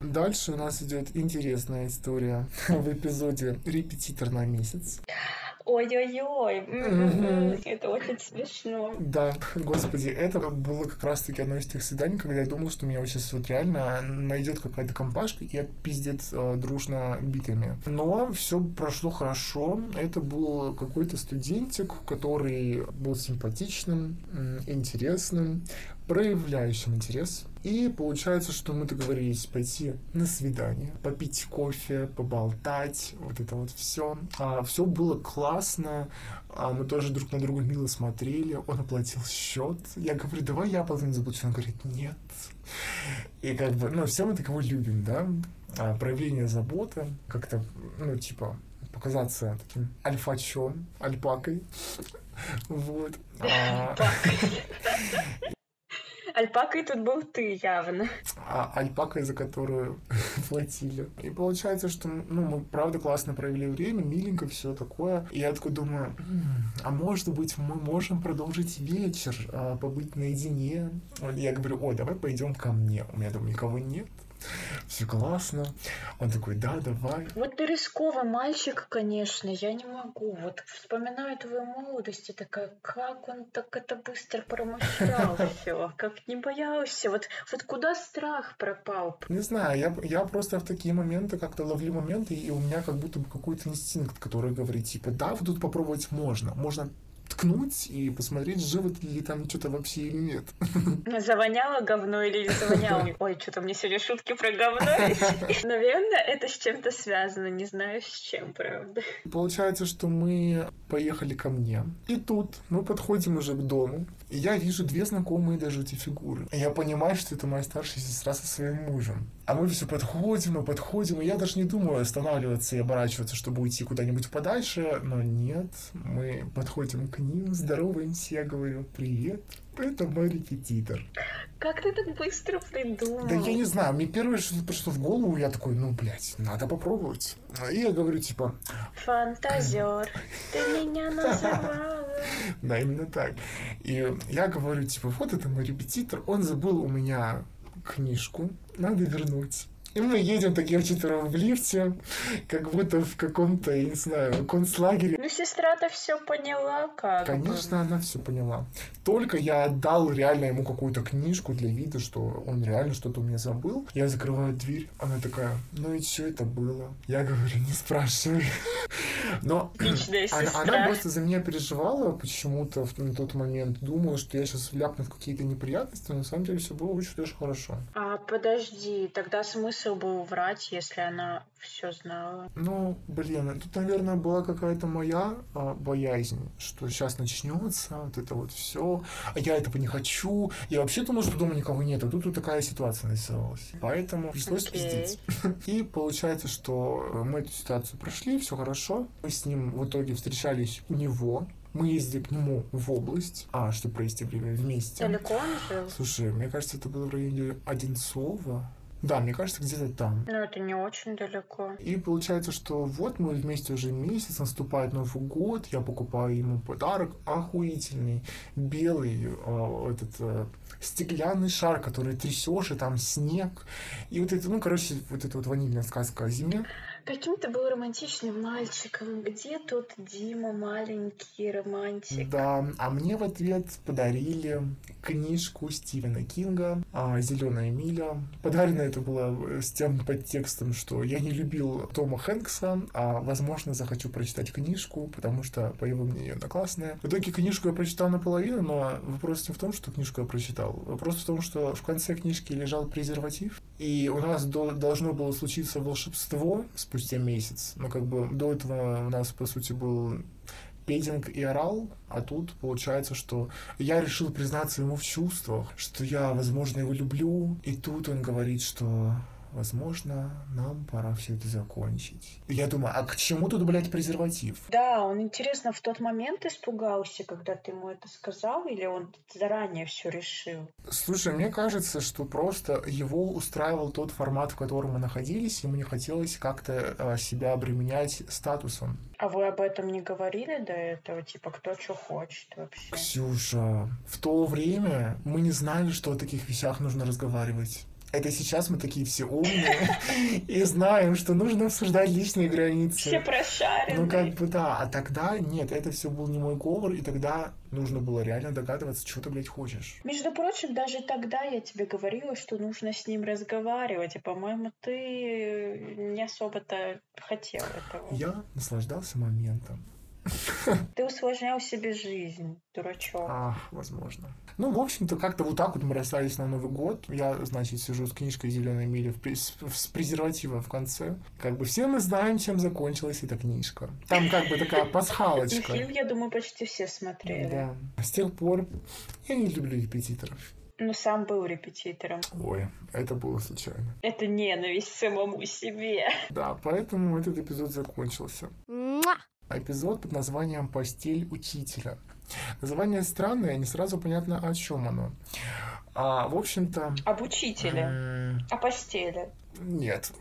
Дальше у нас идет интересная история в эпизоде «Репетитор на месяц». Ой-ой-ой, это очень смешно. Да, господи, это было как раз-таки одно из тех свиданий, когда я думал, что меня вот сейчас вот реально найдет какая-то компашка и пиздец э, дружно битыми. Но все прошло хорошо. Это был какой-то студентик, который был симпатичным, интересным, проявляющим интерес. И получается, что мы договорились пойти на свидание, попить кофе, поболтать, вот это вот все. А, все было классно, а, мы тоже друг на друга мило смотрели, он оплатил счет. Я говорю, давай я половину заплачу. Он говорит, нет. И как бы, ну, все мы такого любим, да? А, проявление заботы, как-то, ну, типа, показаться таким альфачом, альпакой. Вот. Альпакой тут был ты явно. А альпака, за которую [laughs] платили. И получается, что ну, мы правда классно провели время, миленько, все такое. И я такой думаю, а может быть, мы можем продолжить вечер, а, побыть наедине. Я говорю, о, давай пойдем ко мне. У меня дома никого нет все классно. Он такой, да, давай. Вот рисковый мальчик, конечно, я не могу. Вот вспоминаю твою молодость и такая, как он так это быстро промышлял [laughs] все, как не боялся. Вот, вот куда страх пропал? Не знаю, я, я просто в такие моменты как-то ловлю моменты, и у меня как будто бы какой-то инстинкт, который говорит, типа, да, вот тут попробовать можно. Можно ткнуть и посмотреть, живет ли там что-то вообще или нет. Завоняло говно или не завоняло? Ой, что-то мне сегодня шутки про говно. [laughs] Наверное, это с чем-то связано, не знаю с чем, правда. Получается, что мы поехали ко мне, и тут мы подходим уже к дому, и я вижу две знакомые даже эти фигуры. И я понимаю, что это моя старшая сестра со своим мужем. А мы все подходим и подходим, и я даже не думаю останавливаться и оборачиваться, чтобы уйти куда-нибудь подальше. Но нет, мы подходим к ним, здороваемся, я говорю, привет, это мой репетитор. Как ты так быстро придумал? Да я не знаю, мне первое, что пришло в голову, я такой, ну, блядь, надо попробовать. И я говорю, типа... Фантазер, ты меня [laughs] называла. Да, именно так. И я говорю, типа, вот это мой репетитор, он забыл у меня книжку, надо вернуть. И мы едем такие вчетвером в лифте, как будто в каком-то, я не знаю, концлагере. Ну, сестра-то все поняла, как Конечно, бы. она все поняла. Только я отдал реально ему какую-то книжку для вида, что он реально что-то у меня забыл. Я закрываю дверь, она такая, ну и что это было? Я говорю, не спрашивай. Но она, она просто за меня переживала почему-то на тот момент. Думала, что я сейчас вляпну в какие-то неприятности, но на самом деле все было очень даже хорошо. А подожди, тогда смысл смысл был врать, если она все знала? Ну, блин, тут, наверное, была какая-то моя а, боязнь, что сейчас начнется вот это вот все, а я этого не хочу. Я вообще думал, что дома никого нет, а тут вот такая ситуация нарисовалась. Поэтому пришлось okay. пиздить. [laughs] И получается, что мы эту ситуацию прошли, все хорошо. Мы с ним в итоге встречались у него, мы ездили к нему в область, а, чтобы провести время вместе. Далеко он жил? Слушай, мне кажется, это было в районе Одинцова. Да, мне кажется, где-то там. Но это не очень далеко. И получается, что вот мы вместе уже месяц, наступает Новый год, я покупаю ему подарок охуительный, белый, э, этот э, стеклянный шар, который трясешь, и там снег. И вот это, ну, короче, вот эта вот ванильная сказка о зиме. Каким ты был романтичным мальчиком? Где тот Дима маленький романтик? Да, а мне в ответ подарили книжку Стивена Кинга «Зеленая миля». Подарено это было с тем подтекстом, что я не любил Тома Хэнкса, а, возможно, захочу прочитать книжку, потому что, по его мнению, она классная. В итоге книжку я прочитал наполовину, но вопрос не в том, что книжку я прочитал. Вопрос в том, что в конце книжки лежал презерватив, и у нас до, должно было случиться волшебство спустя месяц. Но как бы до этого у нас, по сути, был пединг и орал, а тут получается, что я решил признаться ему в чувствах, что я, возможно, его люблю, и тут он говорит, что возможно, нам пора все это закончить. Я думаю, а к чему тут, блядь, презерватив? Да, он, интересно, в тот момент испугался, когда ты ему это сказал, или он заранее все решил? Слушай, мне кажется, что просто его устраивал тот формат, в котором мы находились, ему не хотелось как-то а, себя обременять статусом. А вы об этом не говорили до этого? Типа, кто что хочет вообще? Ксюша, в то время мы не знали, что о таких вещах нужно разговаривать. Это сейчас мы такие все умные и знаем, что нужно обсуждать личные границы. Все прошарены. Ну, как бы да. А тогда нет, это все был не мой говор, и тогда нужно было реально догадываться, что ты, блядь, хочешь. Между прочим, даже тогда я тебе говорила, что нужно с ним разговаривать, и, по-моему, ты не особо-то хотел этого. Я наслаждался моментом. [laughs] Ты усложнял себе жизнь, дурачок. А, возможно. Ну, в общем-то, как-то вот так вот мы расстались на Новый год. Я, значит, сижу с книжкой «Зеленая миля» в, с, с презерватива в конце. Как бы все мы знаем, чем закончилась эта книжка. Там как бы такая [laughs] пасхалочка. И фильм, я думаю, почти все смотрели. Да. С тех пор я не люблю репетиторов. Ну, сам был репетитором. Ой, это было случайно. Это ненависть самому себе. Да, поэтому этот эпизод закончился эпизод под названием «Постель учителя». Название странное, не сразу понятно, о чем оно. А, в общем-то... Об учителе. О постели. Нет.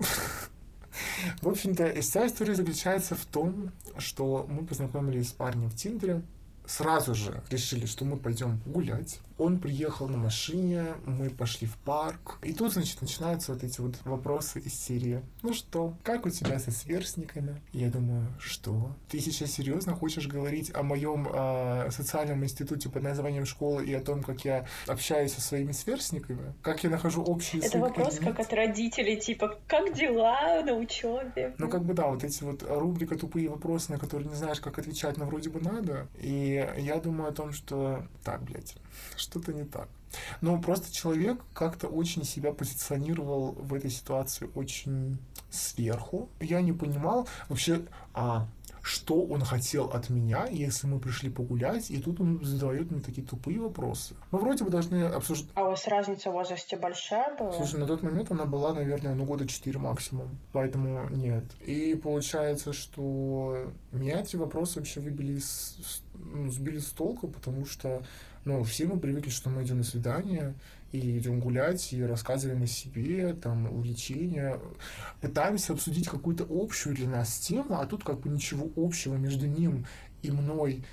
В общем-то, вся история заключается в том, что мы познакомились с парнем в Тиндере, сразу же решили, что мы пойдем гулять. Он приехал на машине, мы пошли в парк. И тут, значит, начинаются вот эти вот вопросы из серии. Ну что, как у тебя со сверстниками? Я думаю, что? Ты сейчас серьезно хочешь говорить о моем э, социальном институте под названием школа и о том, как я общаюсь со своими сверстниками? Как я нахожу общий Это вопрос как от родителей, типа, как дела на учебе? Ну, как бы да, вот эти вот рубрика «Тупые вопросы», на которые не знаешь, как отвечать, но вроде бы надо. И я думаю о том, что так, блядь, что-то не так. Но просто человек как-то очень себя позиционировал в этой ситуации очень сверху. Я не понимал вообще, а что он хотел от меня, если мы пришли погулять, и тут он задает мне такие тупые вопросы. Мы вроде бы должны обсуждать... А у вас разница в возрасте большая была? Слушай, на тот момент она была, наверное, ну, года 4 максимум, поэтому нет. И получается, что меня эти вопросы вообще выбили с, ну, сбили с толку, потому что ну, все мы привыкли, что мы идем на свидание, и идем гулять, и рассказываем о себе, там, увлечения, пытаемся обсудить какую-то общую для нас тему, а тут как бы ничего общего между ним и мной,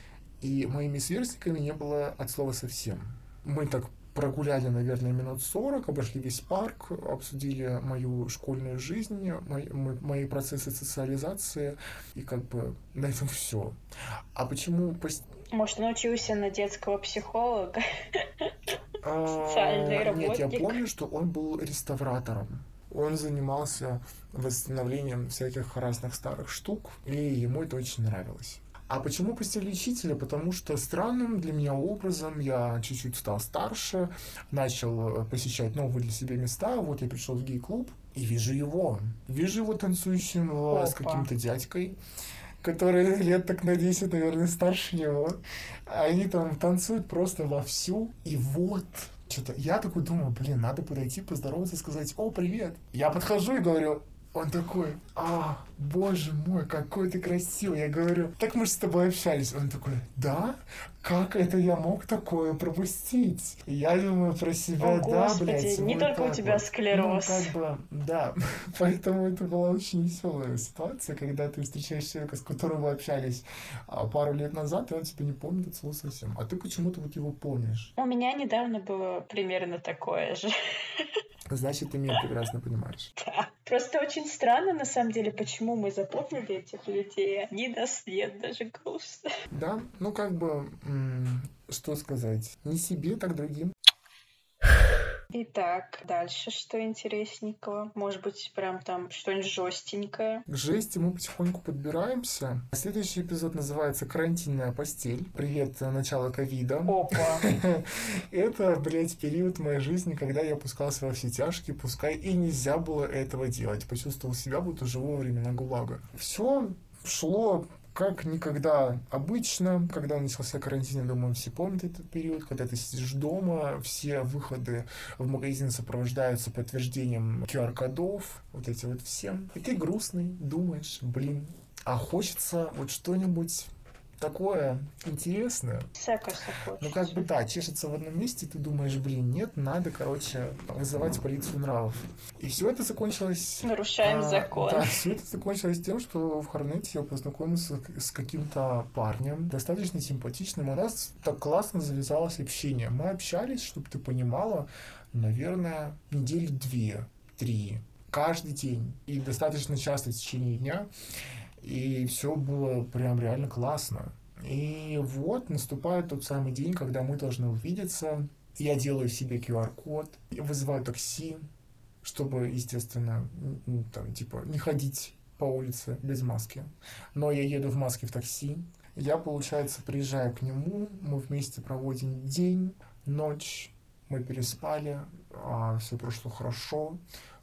и моими сверстниками не было от слова совсем. Мы так прогуляли, наверное, минут 40, обошли весь парк, обсудили мою школьную жизнь, мои, мои процессы социализации, и как бы на этом все. А почему может, он учился на детского психолога? [laughs] Социальный работник? Нет, я помню, что он был реставратором. Он занимался восстановлением всяких разных старых штук, и ему это очень нравилось. А почему постель учителя? Потому что странным для меня образом я чуть-чуть стал старше, начал посещать новые для себя места. Вот я пришел в гей-клуб и вижу его. Вижу его танцующим Опа. с каким-то дядькой которые лет так на 10, наверное, старше него. Они там танцуют просто вовсю. И вот что-то я такой думаю, блин, надо подойти, поздороваться, сказать, о, привет. Я подхожу и говорю, он такой, а, боже мой, какой ты красивый. Я говорю, так мы же с тобой общались. Он такой, да? Как это я мог такое пропустить? Я думаю про себя, О, да, Господи, блядь. не вот только у тебя вот. склероз. Ну, как бы, да. [laughs] Поэтому это была очень веселая ситуация, когда ты встречаешь человека, с которым вы общались а, пару лет назад, и он тебя не помнит от слова совсем. А ты почему-то вот его помнишь. У меня недавно было примерно такое же. [laughs] Значит, ты меня прекрасно понимаешь. [laughs] Да. Просто очень странно, на самом деле, почему мы запомнили этих людей, а они нас нет, даже грустно. Да, ну как бы, м, что сказать, не себе, так другим. [sighs] [laughs] Итак, дальше что интересненького? Может быть, прям там что-нибудь жестенькое? К жести мы потихоньку подбираемся. Следующий эпизод называется «Карантинная постель». Привет, начало ковида. Опа! [laughs] Это, блядь, период моей жизни, когда я пускался во все тяжкие, пускай и нельзя было этого делать. Почувствовал себя, будто живу во времена ГУЛАГа. Все шло как никогда обычно, когда начался карантин, я думаю, все помнят этот период, когда ты сидишь дома, все выходы в магазин сопровождаются подтверждением QR-кодов, вот эти вот все. И ты грустный, думаешь, блин, а хочется вот что-нибудь такое интересное. Ну, как бы, да, чешется в одном месте, ты думаешь, блин, нет, надо, короче, вызывать полицию нравов. И все это закончилось... Нарушаем а, закон. Да, все это закончилось тем, что в Хорнете я познакомился с каким-то парнем, достаточно симпатичным. У нас так классно завязалось общение. Мы общались, чтобы ты понимала, наверное, недели две, три, каждый день. И достаточно часто в течение дня. И все было прям реально классно. И вот наступает тот самый день, когда мы должны увидеться. Я делаю себе QR-код, вызываю такси, чтобы, естественно, ну, там, типа, не ходить по улице без маски. Но я еду в маске в такси. Я, получается, приезжаю к нему, мы вместе проводим день, ночь, мы переспали, а, все прошло хорошо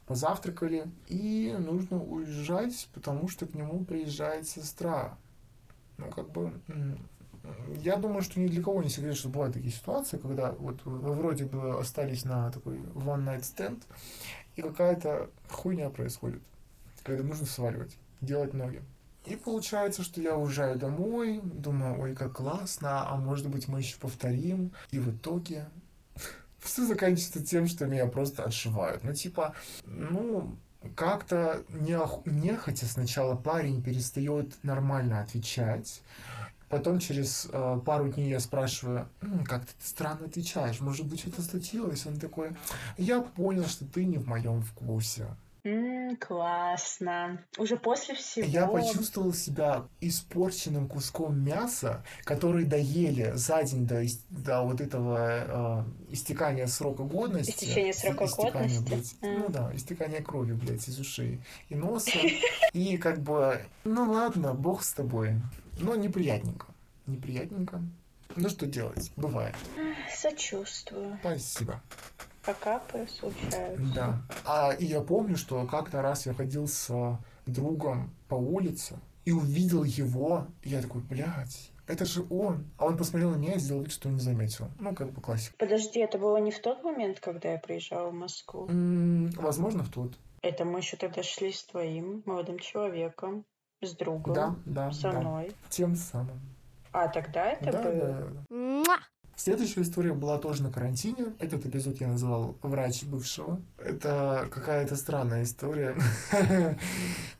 позавтракали, и нужно уезжать, потому что к нему приезжает сестра. Ну, как бы, я думаю, что ни для кого не секрет, что бывают такие ситуации, когда вот вы вроде бы остались на такой one night stand, и какая-то хуйня происходит, когда нужно сваливать, делать ноги. И получается, что я уезжаю домой, думаю, ой, как классно, а может быть мы еще повторим. И в итоге все заканчивается тем, что меня просто отшивают. Ну, типа, ну, как-то неох... нехотя сначала парень перестает нормально отвечать. Потом через э, пару дней я спрашиваю, М, как ты странно отвечаешь, может быть, что-то случилось? Он такой, я понял, что ты не в моем вкусе. М, классно. Уже после всего. Я почувствовал себя испорченным куском мяса, который доели за день до, до вот этого э, истекания срока годности. Истечения срока Истекания, годности? блядь. М. Ну да, истекание крови, блядь, из ушей и носа. [laughs] И как бы, ну ладно, бог с тобой. Но неприятненько. Неприятненько. Ну что делать? Бывает. Сочувствую. Спасибо. Покапы случаются. Да. А, и я помню, что как-то раз я ходил с а, другом по улице и увидел его, и я такой, блядь, это же он. А он посмотрел на меня и сделал вид, что не заметил. Ну, как бы классика. Подожди, это было не в тот момент, когда я приезжала в Москву? М, возможно, в тот. Это мы еще тогда шли с твоим молодым человеком, с другом, Да, да, со да. мной. Тем самым. А тогда это да, было? да, да. Следующая история была тоже на карантине. Этот эпизод я назвал «Врач бывшего». Это какая-то странная история. [laughs]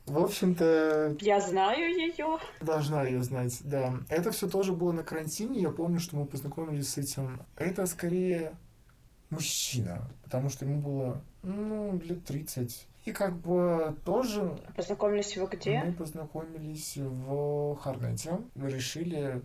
В общем-то, Я знаю ее. Должна ее знать, да. Это все тоже было на карантине. Я помню, что мы познакомились с этим. Это скорее мужчина, потому что ему было, ну, лет 30. И как бы тоже Познакомились вы где? мы познакомились в Харнете. Мы решили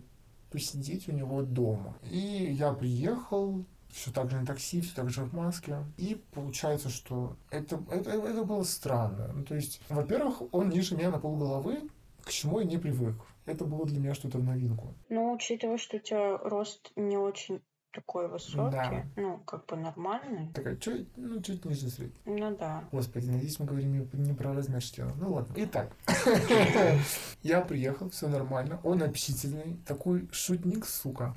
посидеть у него дома. И я приехал, все так же на такси, все так же в маске. И получается, что это, это, это было странно. Ну, то есть, во-первых, он ниже меня на полголовы, к чему я не привык. Это было для меня что-то в новинку. Ну, учитывая, что у тебя рост не очень такой высокий, Да. ну, как бы нормальный. Такая, чуть, ну, чуть ниже среднего. Ну да. Господи, надеюсь, мы говорим не, про размер члена. Ну ладно. Итак, [laughs] я приехал, все нормально. Он общительный, такой шутник, сука.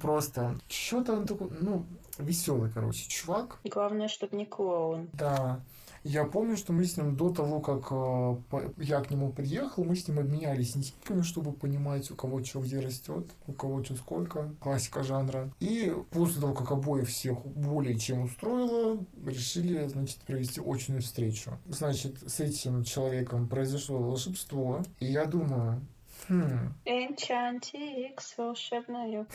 Просто, что-то он такой, ну, веселый, короче, чувак. Главное, чтобы не клоун. Да. Я помню, что мы с ним до того, как э, я к нему приехал, мы с ним обменялись интимками, чтобы понимать, у кого что где растет, у кого что сколько, классика жанра. И после того, как обоих всех более чем устроило, решили, значит, провести очную встречу. Значит, с этим человеком произошло волшебство, и я думаю. Энчантикс, волшебная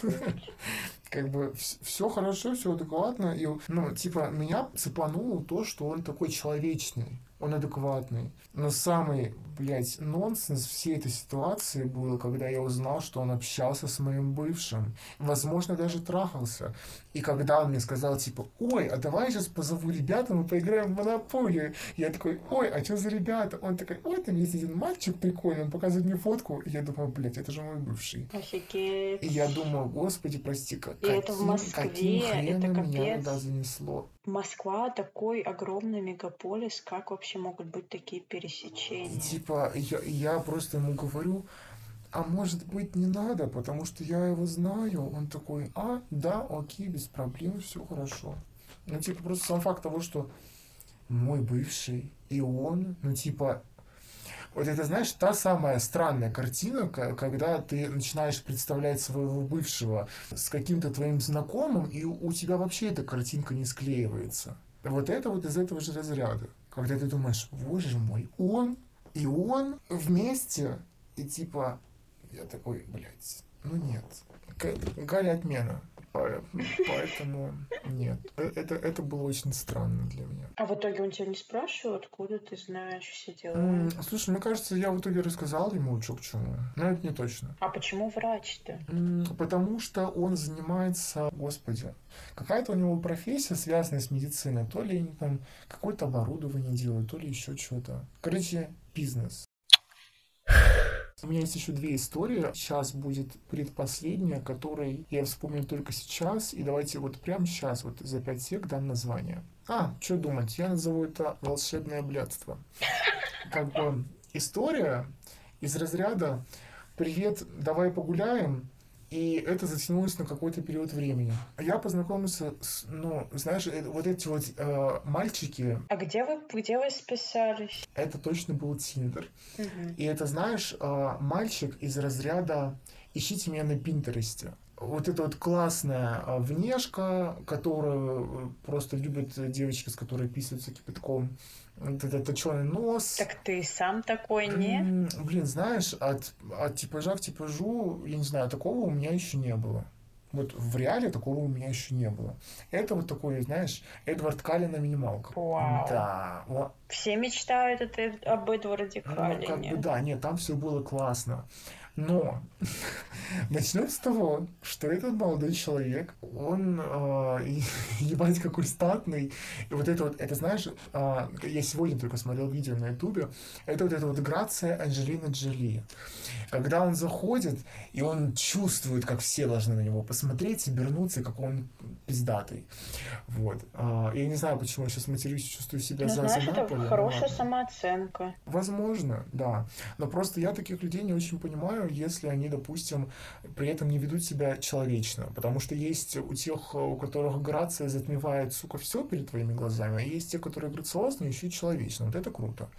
[laughs] как бы все хорошо, все адекватно. И, ну, типа, меня цепануло то, что он такой человечный, он адекватный. Но самый, блядь, нонсенс всей этой ситуации был, когда я узнал, что он общался с моим бывшим. Возможно, даже трахался. И когда он мне сказал, типа, ой, а давай я сейчас позову ребята, мы поиграем в монополию. Я такой, ой, а что за ребята? Он такой, ой, там есть один мальчик прикольный, он показывает мне фотку. И я думаю, блядь, это же мой бывший. Офигеть. И я думаю, господи, прости, как, И это в каким, Москве, каким хреном это меня капец. туда занесло. Москва такой огромный мегаполис, как вообще могут быть такие пересечения? типа, я, я просто ему говорю, а может быть не надо, потому что я его знаю. Он такой, а, да, окей, без проблем, все хорошо. Ну, типа, просто сам факт того, что мой бывший и он, ну, типа, вот это, знаешь, та самая странная картина, ка- когда ты начинаешь представлять своего бывшего с каким-то твоим знакомым, и у тебя вообще эта картинка не склеивается. Вот это вот из этого же разряда. Когда ты думаешь, боже мой, он и он вместе, и типа, я такой, блядь, ну нет. Галя отмена. По- Поэтому нет. Э- Это, это было очень странно для меня. А в итоге он тебя не спрашивал, откуда ты знаешь все дела? Слушай, мне кажется, я в итоге рассказал ему, что к чему. Но это не точно. А почему врач-то? Потому что он занимается, господи, какая-то у него профессия, связанная с медициной. То ли они там какое-то оборудование делают, то ли еще что-то. Короче, бизнес. У меня есть еще две истории. Сейчас будет предпоследняя, которой я вспомнил только сейчас. И давайте вот прямо сейчас, вот за пять сек дам название. А, что думать, я назову это «Волшебное блядство». Как бы история из разряда «Привет, давай погуляем», и это затянулось на какой-то период времени. Я познакомился с, ну, знаешь, э, вот эти вот э, мальчики, А где вы, где вы списались? это точно был Тиндер. Мгм. И это, знаешь, э, мальчик из разряда «Ищите меня на Пинтересте». Вот эта вот классная э, внешка, которую э, просто любят девочки, с которой писаются кипятком. Точеный нос. Так ты сам такой, не? Блин, знаешь, от, от типажа к типажу, я не знаю, такого у меня еще не было. Вот в реале такого у меня еще не было. Это вот такой, знаешь, Эдвард Каллен на минималках. Вау. Да. Все мечтают это, об Эдварде Ну, как бы Каллине. да, нет, там все было классно. Но [laughs] начнем с того, что этот молодой человек, он э, [laughs] ебать какой статный. И вот это вот, это знаешь, э, я сегодня только смотрел видео на ютубе, это вот эта вот грация Анджелины Джоли. Когда он заходит, и он чувствует, как все должны на него посмотреть, обернуться, как он пиздатый. Вот. А, я не знаю, почему я сейчас матерюсь, чувствую себя Ну, за, знаешь, это Наполе, но хорошая самооценка. Возможно, да. Но просто я таких людей не очень понимаю, если они, допустим, при этом не ведут себя человечно. Потому что есть у тех, у которых грация затмевает, сука, все перед твоими глазами, а есть те, которые грациозны, еще и человечно. Вот это круто.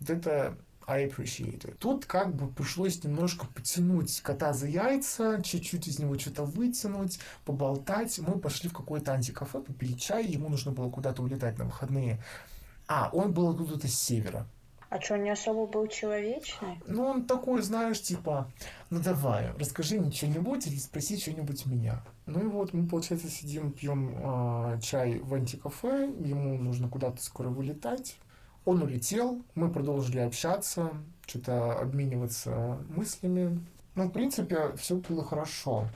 Вот это I appreciate it. Тут как бы пришлось немножко потянуть кота за яйца, чуть-чуть из него что-то вытянуть, поболтать. Мы пошли в какое-то антикафе, попили чай, ему нужно было куда-то улетать на выходные. А, он был откуда-то с севера. А что, не особо был человечный? Ну, он такой, знаешь, типа, ну давай, расскажи мне что-нибудь или спроси что-нибудь меня. Ну и вот мы, получается, сидим, пьем а, чай в антикафе, ему нужно куда-то скоро вылетать. Он улетел, мы продолжили общаться, что-то обмениваться мыслями. Ну, в принципе, все было хорошо.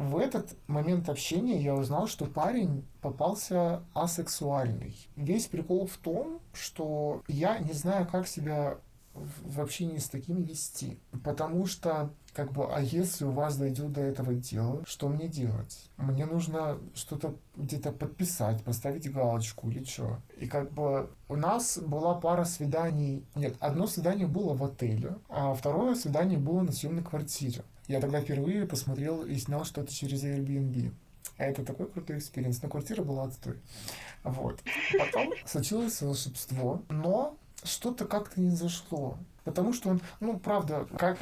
В этот момент общения я узнал, что парень попался асексуальный. Весь прикол в том, что я не знаю, как себя в общении с таким вести. Потому что, как бы, а если у вас дойдет до этого дела, что мне делать? Мне нужно что-то где-то подписать, поставить галочку или что? И как бы у нас была пара свиданий. Нет, одно свидание было в отеле, а второе свидание было на съемной квартире. Я тогда впервые посмотрел и снял что-то через Airbnb. А Это такой крутой experience. Но квартира была отстой. Вот. Потом случилось волшебство, но что-то как-то не зашло. Потому что он, ну, правда, как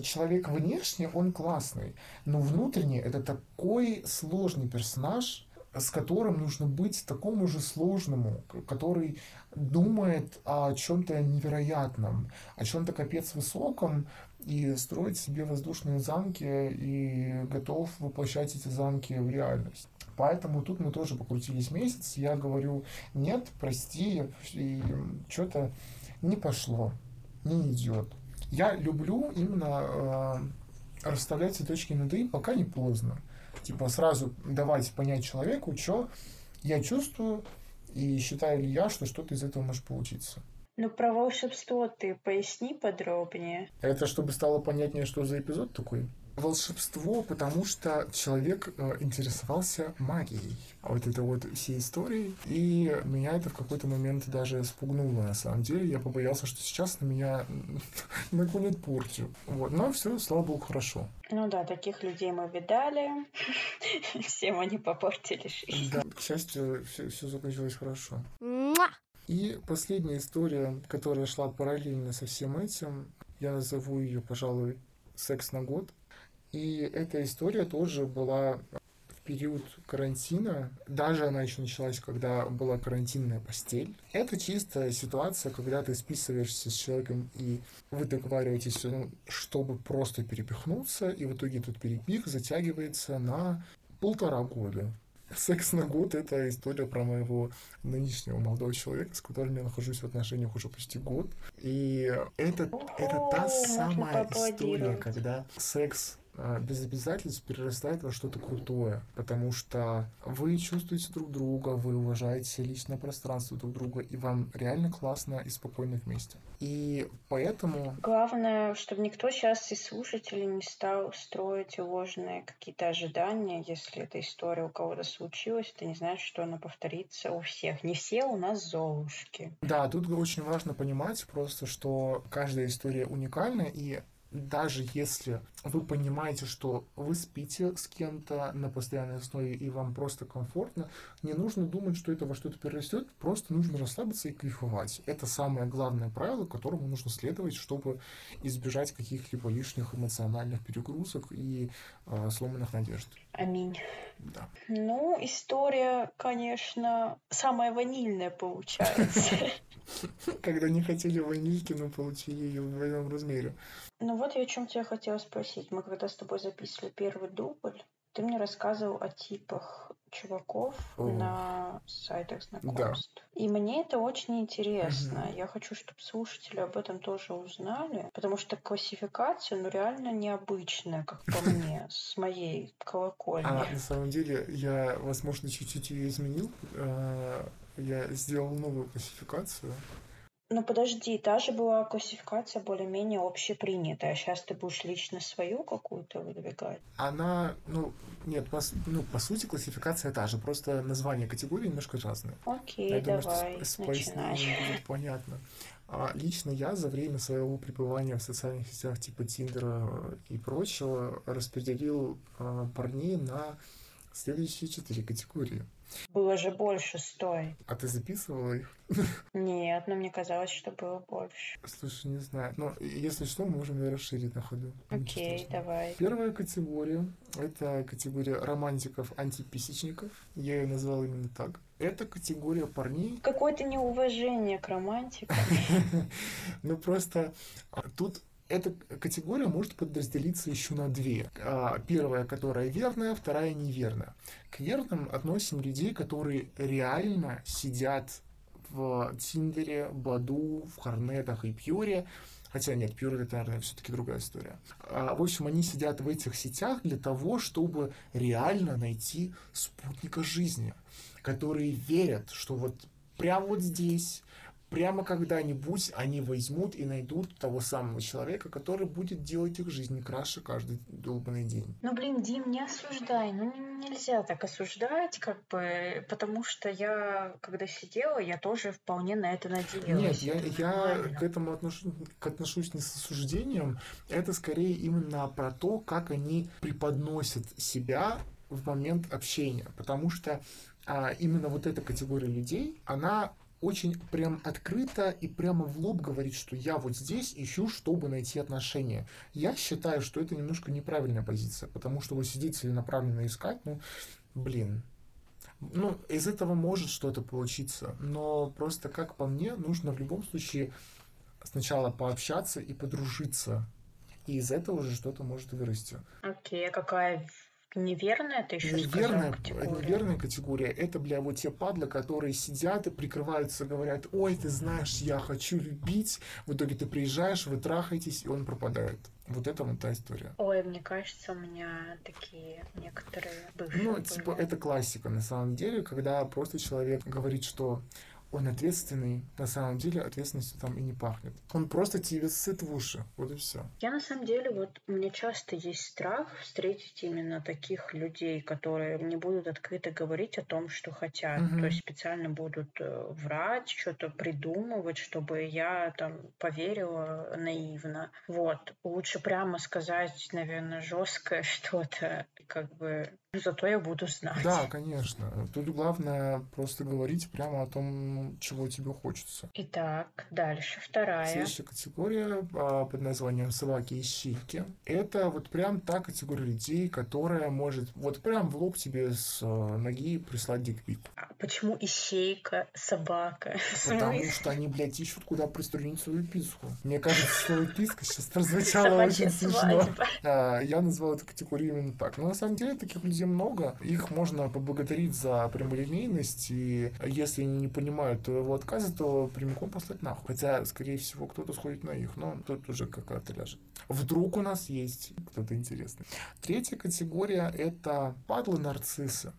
человек внешне, он классный. Но внутренне это такой сложный персонаж, с которым нужно быть такому же сложному, который думает о чем-то невероятном, о чем-то капец высоком, и строить себе воздушные замки и готов воплощать эти замки в реальность. Поэтому тут мы тоже покрутились месяц. Я говорю, нет, прости, и что-то не пошло, не идет. Я люблю именно э, расставлять цветочки над «и», пока не поздно. Типа сразу давать понять человеку, что я чувствую, и считаю ли я, что что-то из этого может получиться. Ну, про волшебство ты поясни подробнее. Это чтобы стало понятнее, что за эпизод такой? волшебство, потому что человек э, интересовался магией. Вот это вот все истории. И меня это в какой-то момент даже спугнуло, на самом деле. Я побоялся, что сейчас на меня [laughs] нагонят порчу. Вот. Но все, слава богу, хорошо. Ну да, таких людей мы видали. [laughs] Всем они попортили жизнь. Да, к счастью, все, все закончилось хорошо. И последняя история, которая шла параллельно со всем этим, я назову ее, пожалуй, «Секс на год». И эта история тоже была в период карантина. Даже она еще началась, когда была карантинная постель. Это чисто ситуация, когда ты списываешься с человеком, и вы договариваетесь, ну, чтобы просто перепихнуться, и в итоге этот перепих затягивается на полтора года. Секс на год — это история про моего нынешнего молодого человека, с которым я нахожусь в отношениях уже почти год. И это, это та самая история, когда секс без обязательств перерастает во что-то крутое, потому что вы чувствуете друг друга, вы уважаете личное пространство друг друга, и вам реально классно и спокойно вместе. И поэтому... Главное, чтобы никто сейчас из слушателей не стал строить ложные какие-то ожидания, если эта история у кого-то случилась, ты не знаешь, что она повторится у всех. Не все у нас золушки. Да, тут очень важно понимать просто, что каждая история уникальна, и даже если вы понимаете, что вы спите с кем-то на постоянной основе и вам просто комфортно, не нужно думать, что это во что-то перерастет, просто нужно расслабиться и кайфовать. Это самое главное правило, которому нужно следовать, чтобы избежать каких-либо лишних эмоциональных перегрузок и э, сломанных надежд. Аминь. Да. Ну, история, конечно, самая ванильная получается. [laughs] [laughs] Когда не хотели ванильки, но получили ее в двойном размере. Ну вот я о чем тебя хотела спросить. Мы когда с тобой записывали первый дубль, ты мне рассказывал о типах чуваков О. на сайтах знакомств. Да. И мне это очень интересно. Угу. Я хочу, чтобы слушатели об этом тоже узнали, потому что классификация, ну, реально необычная, как по [laughs] мне, с моей колокольни. А на самом деле я, возможно, чуть-чуть ее изменил. Я сделал новую классификацию. Ну подожди, та же была классификация более-менее общепринятая. Сейчас ты будешь лично свою какую-то выдвигать? Она, ну, нет, по, ну, по сути классификация та же, просто название категории немножко разные. Окей, я давай, думаю, что с, начинай. будет понятно. А лично я за время своего пребывания в социальных сетях типа Тиндера и прочего распределил э, парней на следующие четыре категории. Было же больше, стой. А ты записывала их? [laughs] Нет, но мне казалось, что было больше. Слушай, не знаю. Но если что, можем ее расширить на ходу. Окей, давай. Первая категория — это категория романтиков-антиписечников. Я ее назвал именно так. Это категория парней. Какое-то неуважение к романтикам. [laughs] Ну просто тут эта категория может подразделиться еще на две. А, первая, которая верная, вторая неверная. К верным относим людей, которые реально сидят в Тиндере, Баду, в Хорнетах и Пьюре, Хотя нет, Pure это, наверное, все-таки другая история. А, в общем, они сидят в этих сетях для того, чтобы реально найти спутника жизни, которые верят, что вот прямо вот здесь, прямо когда-нибудь они возьмут и найдут того самого человека, который будет делать их жизнь краше каждый долбанный день. Ну, блин, Дим, не осуждай. Ну, нельзя так осуждать, как бы, потому что я, когда сидела, я тоже вполне на это надеялась. Нет, я, я к этому отношусь, отношусь не с осуждением. Это скорее именно про то, как они преподносят себя в момент общения. Потому что а, именно вот эта категория людей, она очень прям открыто и прямо в лоб говорит, что я вот здесь ищу, чтобы найти отношения. Я считаю, что это немножко неправильная позиция, потому что вы сидите целенаправленно искать, ну, блин, ну, из этого может что-то получиться, но просто, как по мне, нужно в любом случае сначала пообщаться и подружиться И из этого уже что-то может вырасти. Окей, а какая неверная ты еще неверная, категория? неверная категория это, бля, вот те падлы, которые сидят и прикрываются, говорят, ой, ты знаешь, я хочу любить. В итоге ты приезжаешь, вы трахаетесь, и он пропадает. Вот это вот та история. Ой, мне кажется, у меня такие некоторые бывшие Ну, были. типа, это классика на самом деле, когда просто человек говорит, что он ответственный, на самом деле ответственностью там и не пахнет. Он просто тебе сыт в уши, вот и все. Я на самом деле, вот у меня часто есть страх встретить именно таких людей, которые не будут открыто говорить о том, что хотят. Мгм. То есть специально будут э, врать, что-то придумывать, чтобы я там поверила наивно. Вот. Лучше прямо сказать, наверное, жесткое [laughs] что-то, как бы зато я буду знать. Да, конечно. Тут главное просто говорить прямо о том, чего тебе хочется. Итак, дальше. Вторая. Следующая категория а, под названием собаки и щейки. Это вот прям та категория людей, которая может вот прям в лоб тебе с а, ноги прислать дикпик. А почему ищейка, собака? [laughs] Потому что они, блядь, ищут, куда приструнить свою писку. Мне кажется, слово писка сейчас [laughs] прозвучало очень смешно. А, Я назвал эту категорию именно так. Но на самом деле таких людей много. Их можно поблагодарить за прямолинейность. И если они не понимают твоего отказа, то прямиком послать нахуй. Хотя, скорее всего, кто-то сходит на их. Но тут уже какая-то ляжет. Вдруг у нас есть кто-то интересный. Третья категория — это падлы-нарциссы.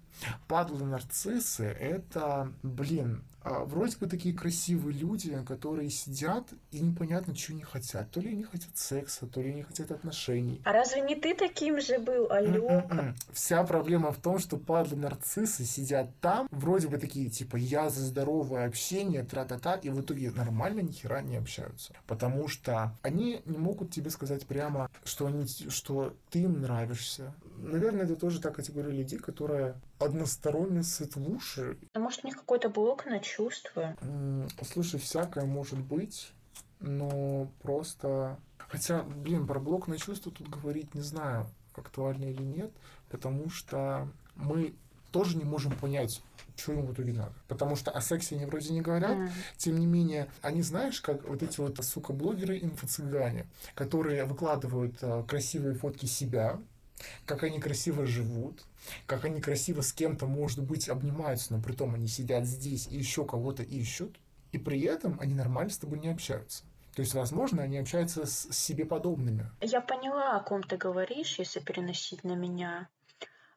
Падлы-нарциссы — это, блин, а, вроде бы такие красивые люди, которые сидят и непонятно, чего не хотят. То ли они хотят секса, то ли они хотят отношений. А разве не ты таким же был, алло? М-м-м. Вся проблема в том, что падлы-нарциссы сидят там, вроде бы такие, типа, я за здоровое общение, тра-та-та, и в итоге нормально ни хера не общаются. Потому что они не могут тебе сказать прямо, что, они, что ты им нравишься. Наверное, это тоже та категория людей, которая в уши А может, у них какой-то блок на чувства? Слушай, всякое может быть, но просто... Хотя, блин, про блок на чувства тут говорить не знаю, актуально или нет, потому что мы тоже не можем понять, что им в итоге надо. Потому что о сексе они вроде не говорят, М. тем не менее, они, знаешь, как вот эти вот, сука, блогеры инфо-цыгане, которые выкладывают э, красивые фотки себя, как они красиво живут, как они красиво с кем-то, может быть, обнимаются, но при том они сидят здесь и еще кого-то ищут, и при этом они нормально с тобой не общаются. То есть, возможно, они общаются с себе подобными. Я поняла, о ком ты говоришь, если переносить на меня.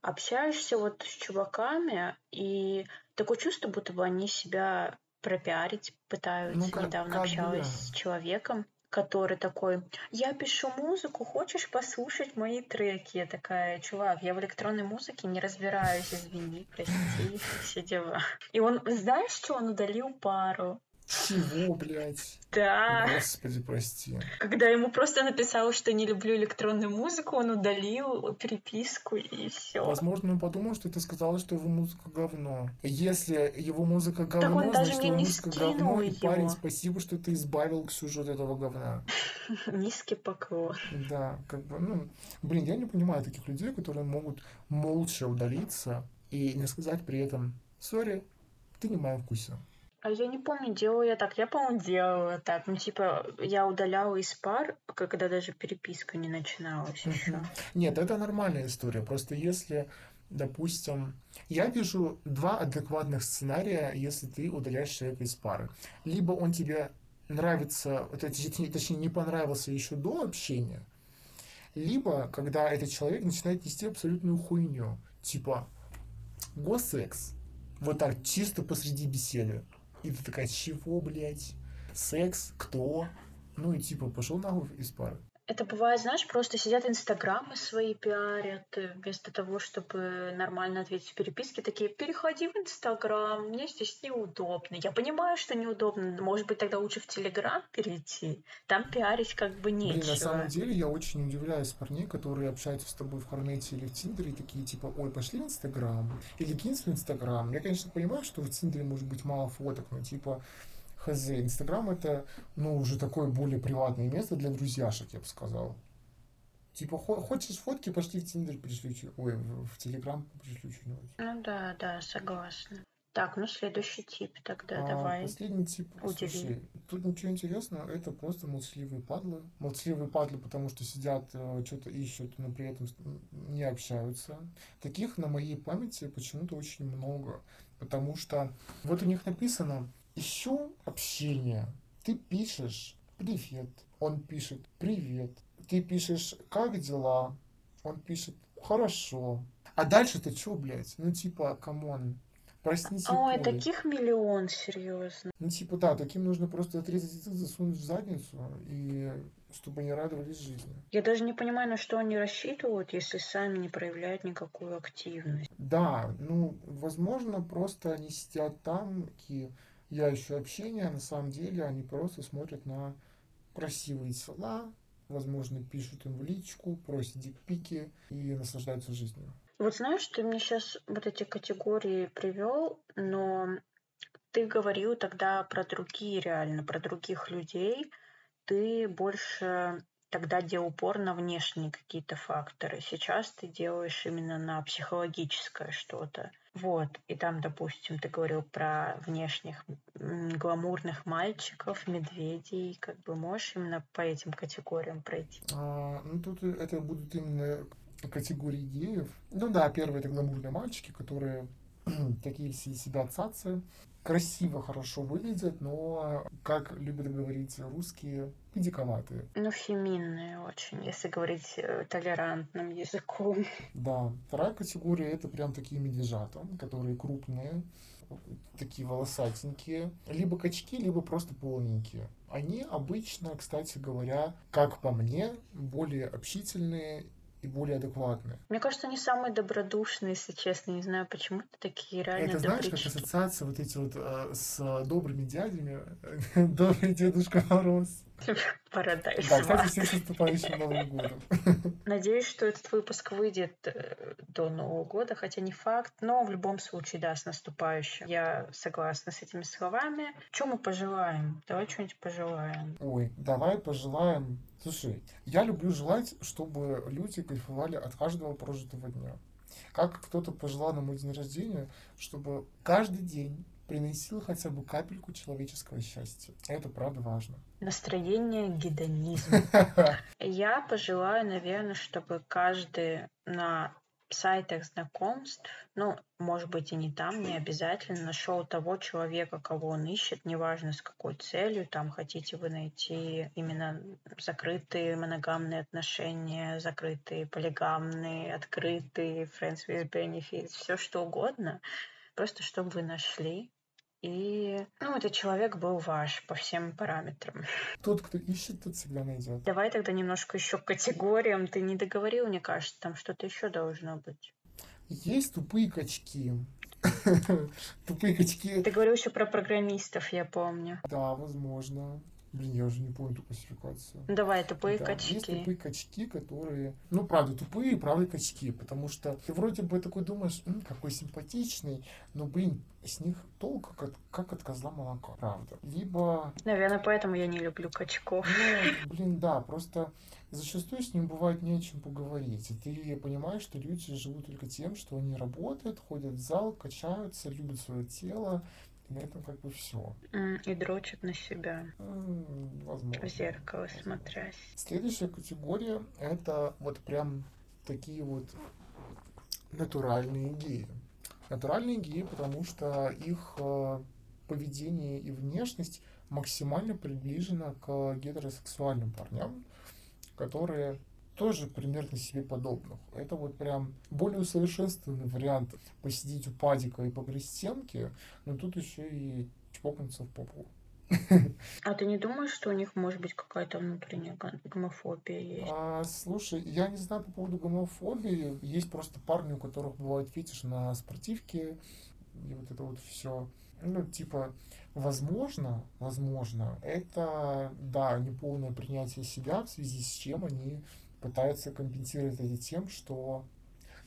Общаешься вот с чуваками, и такое чувство, будто бы они себя пропиарить пытаются. Ну, как- Недавно как общалась да. с человеком, который такой, я пишу музыку, хочешь послушать мои треки? Я такая, чувак, я в электронной музыке не разбираюсь, извини, прости, [laughs] все дела. И он, знаешь, что он удалил пару? Чего, блядь? Да. Господи, прости. Когда ему просто написал, что не люблю электронную музыку, он удалил переписку и все. Возможно, он подумал, что ты сказала, что его музыка говно. Если его музыка говно, значит, его музыка говно. И, её. парень, спасибо, что ты избавил Ксюшу от этого говна. [laughs] Низкий поклон. Да, как бы, ну, блин, я не понимаю таких людей, которые могут молча удалиться и не сказать при этом, сори, ты не в моем вкусе. А я не помню, делала я так. Я, по-моему, делала так. Ну, типа, я удаляла из пар, когда даже переписка не начиналась еще. Нет, это нормальная история. Просто если, допустим, я вижу два адекватных сценария, если ты удаляешь человека из пары. Либо он тебе нравится, точнее, не понравился еще до общения, либо когда этот человек начинает нести абсолютную хуйню. Типа, госекс. Вот так, чисто посреди беседы. И ты такая, чего, блядь? Секс? Кто? Ну и типа, пошел нахуй из пары. Это бывает, знаешь, просто сидят инстаграмы свои пиарят, э, вместо того, чтобы нормально ответить в переписке, такие, переходи в инстаграм, мне здесь неудобно. Я понимаю, что неудобно, но, может быть, тогда лучше в телеграм перейти, там пиарить как бы нечего. Блин, на самом деле я очень удивляюсь парней, которые общаются с тобой в Хорнете или в Тиндере, и такие типа, ой, пошли в Инстаграм, или кинь в Инстаграм. Я, конечно, понимаю, что в Тиндере может быть мало фоток, но типа, хз, Инстаграм это, ну, уже такое более приватное место для друзьяшек, я бы сказал. Типа, хо- хочешь фотки, пошли в Тиндер, пришли, чё- ой, в, Телеграм, пришли что-нибудь. Ну да, да, согласна. Так, ну следующий тип тогда А давай. последний тип, Удиви. слушай, тут ничего интересного, это просто молчаливые падлы. Молчаливые падлы, потому что сидят, что-то ищут, но при этом не общаются. Таких на моей памяти почему-то очень много, потому что вот у них написано «Ищу общение». Ты пишешь «Привет», он пишет «Привет». Ты пишешь «Как дела?» Он пишет «Хорошо». А дальше-то что, блядь? Ну, типа, come on. Проснись Ой, таких миллион, серьезно. Ну, типа, да, таким нужно просто отрезать язык, засунуть в задницу, и чтобы они радовались жизни. Я даже не понимаю, на что они рассчитывают, если сами не проявляют никакую активность. Да, ну, возможно, просто они сидят там, такие, я ищу общение, на самом деле они просто смотрят на красивые тела, возможно, пишут им в личку, просят дикпики и наслаждаются жизнью. Вот знаешь, ты мне сейчас вот эти категории привел, но ты говорил тогда про другие реально, про других людей. Ты больше тогда делал упор на внешние какие-то факторы. Сейчас ты делаешь именно на психологическое что-то. Вот. И там, допустим, ты говорил про внешних гламурных мальчиков, медведей. Как бы можешь именно по этим категориям пройти? А, ну, тут это будут именно категории геев. Ну да, первые это гламурные мальчики, которые [clears throat] такие все себя цацы, красиво, хорошо выглядят, но, как любят говорить русские, педиковатые. Ну, феминные очень, если говорить э, толерантным языком. Да, вторая категория это прям такие медвежата, которые крупные, такие волосатенькие, либо качки, либо просто полненькие. Они обычно, кстати говоря, как по мне, более общительные и более адекватные. Мне кажется, они самые добродушные, если честно. Не знаю, почему такие реально Это знаешь, как добрячки. ассоциация вот эти вот э, с добрыми дядями, [laughs] добрый Дедушка Мороз. Парадайз Да, кстати, с наступающим Новым годом. [laughs] Надеюсь, что этот выпуск выйдет э, до Нового года, хотя не факт, но в любом случае, да, с наступающим. Я согласна с этими словами. Что мы пожелаем? Давай что-нибудь пожелаем. Ой, давай пожелаем. Слушай, я люблю желать, чтобы люди кайфовали от каждого прожитого дня. Как кто-то пожелал на мой день рождения, чтобы каждый день приносил хотя бы капельку человеческого счастья. Это правда важно. Настроение гедонизм. [laughs] Я пожелаю, наверное, чтобы каждый на сайтах знакомств, ну, может быть, и не там, не обязательно, нашел того человека, кого он ищет, неважно с какой целью, там хотите вы найти именно закрытые моногамные отношения, закрытые полигамные, открытые, friends with benefits, все что угодно, просто чтобы вы нашли. И, ну, этот человек был ваш по всем параметрам. Тот, кто ищет, тот всегда найдет. Давай тогда немножко еще к категориям. Ты не договорил, мне кажется, там что-то еще должно быть. Есть тупые качки. [laughs] Тупые качки. Ты говорил еще про программистов, я помню. Да, возможно. Блин, я уже не помню ту классификацию. Давай, тупые Да, Есть качки. тупые качки, которые... Ну, правда, тупые, правда, качки. Потому что ты вроде бы такой думаешь, «М, какой симпатичный, но, блин, с них толк как от, как от козла молока. Правда. Либо, Наверное, поэтому я не люблю качков. ну, блин, да, просто зачастую с ним бывает не о чем поговорить. И ты понимаешь, что люди живут только тем, что они работают, ходят в зал, качаются, любят свое тело. На этом как бы все. И дрочат на себя. Возможно. В зеркало Возможно. смотрясь. Следующая категория это вот прям такие вот натуральные геи. Натуральные геи, потому что их э, поведение и внешность максимально приближена к гетеросексуальным парням, которые тоже примерно себе подобных. Это вот прям более усовершенствованный вариант посидеть у падика и погрызть стенки, но тут еще и чпокнуться в попу. А ты не думаешь, что у них может быть какая-то внутренняя гомофобия есть? А, слушай, я не знаю по поводу гомофобии. Есть просто парни, у которых бывает фетиш на спортивке. И вот это вот все. Ну, типа, возможно, возможно, это, да, неполное принятие себя, в связи с чем они пытаются компенсировать это тем, что,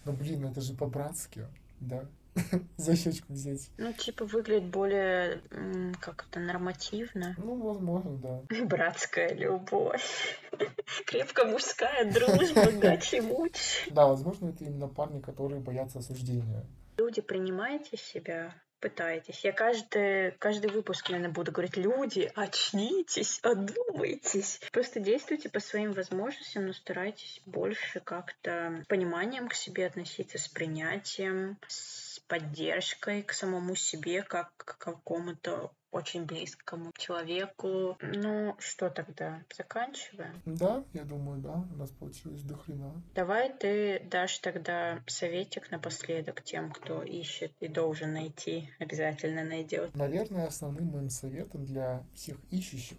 ну, блин, это же по-братски, да? [laughs] За щечку взять. Ну, типа, выглядит более, м, как это, нормативно. Ну, возможно, да. [laughs] Братская любовь. [laughs] Крепко мужская дружба, гачи-муч. Да, возможно, это именно парни, которые боятся осуждения. Люди, принимайте себя пытайтесь. Я каждый, каждый выпуск, наверное, буду говорить, люди, очнитесь, одумайтесь. Просто действуйте по своим возможностям, но старайтесь больше как-то пониманием к себе относиться, с принятием, с поддержкой к самому себе, как к какому-то очень близкому человеку. Ну, что тогда? Заканчиваем? Да, я думаю, да. У нас получилось до хрена. Давай ты дашь тогда советик напоследок тем, кто ищет и должен найти, обязательно найдет. Наверное, основным моим советом для всех ищущих,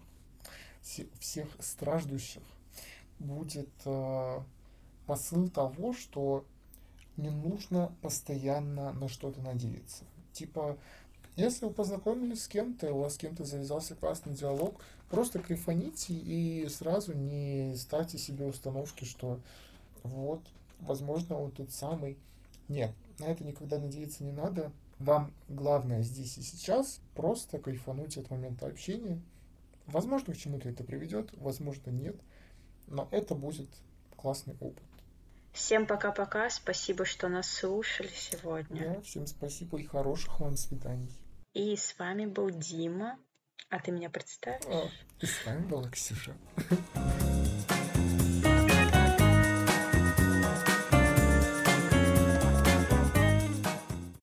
всех страждущих будет э, посыл того, что не нужно постоянно на что-то надеяться. Типа, если вы познакомились с кем-то, у вас с кем-то завязался классный диалог, просто кайфаните и сразу не ставьте себе установки, что вот, возможно, он тот самый. Нет, на это никогда надеяться не надо. Вам главное здесь и сейчас просто кайфануть от момента общения. Возможно, к чему-то это приведет, возможно, нет, но это будет классный опыт. Всем пока-пока, спасибо, что нас слушали сегодня. Да, всем спасибо и хороших вам свиданий. И с вами был Дима. А ты меня представишь? А, и с вами была Ксюша.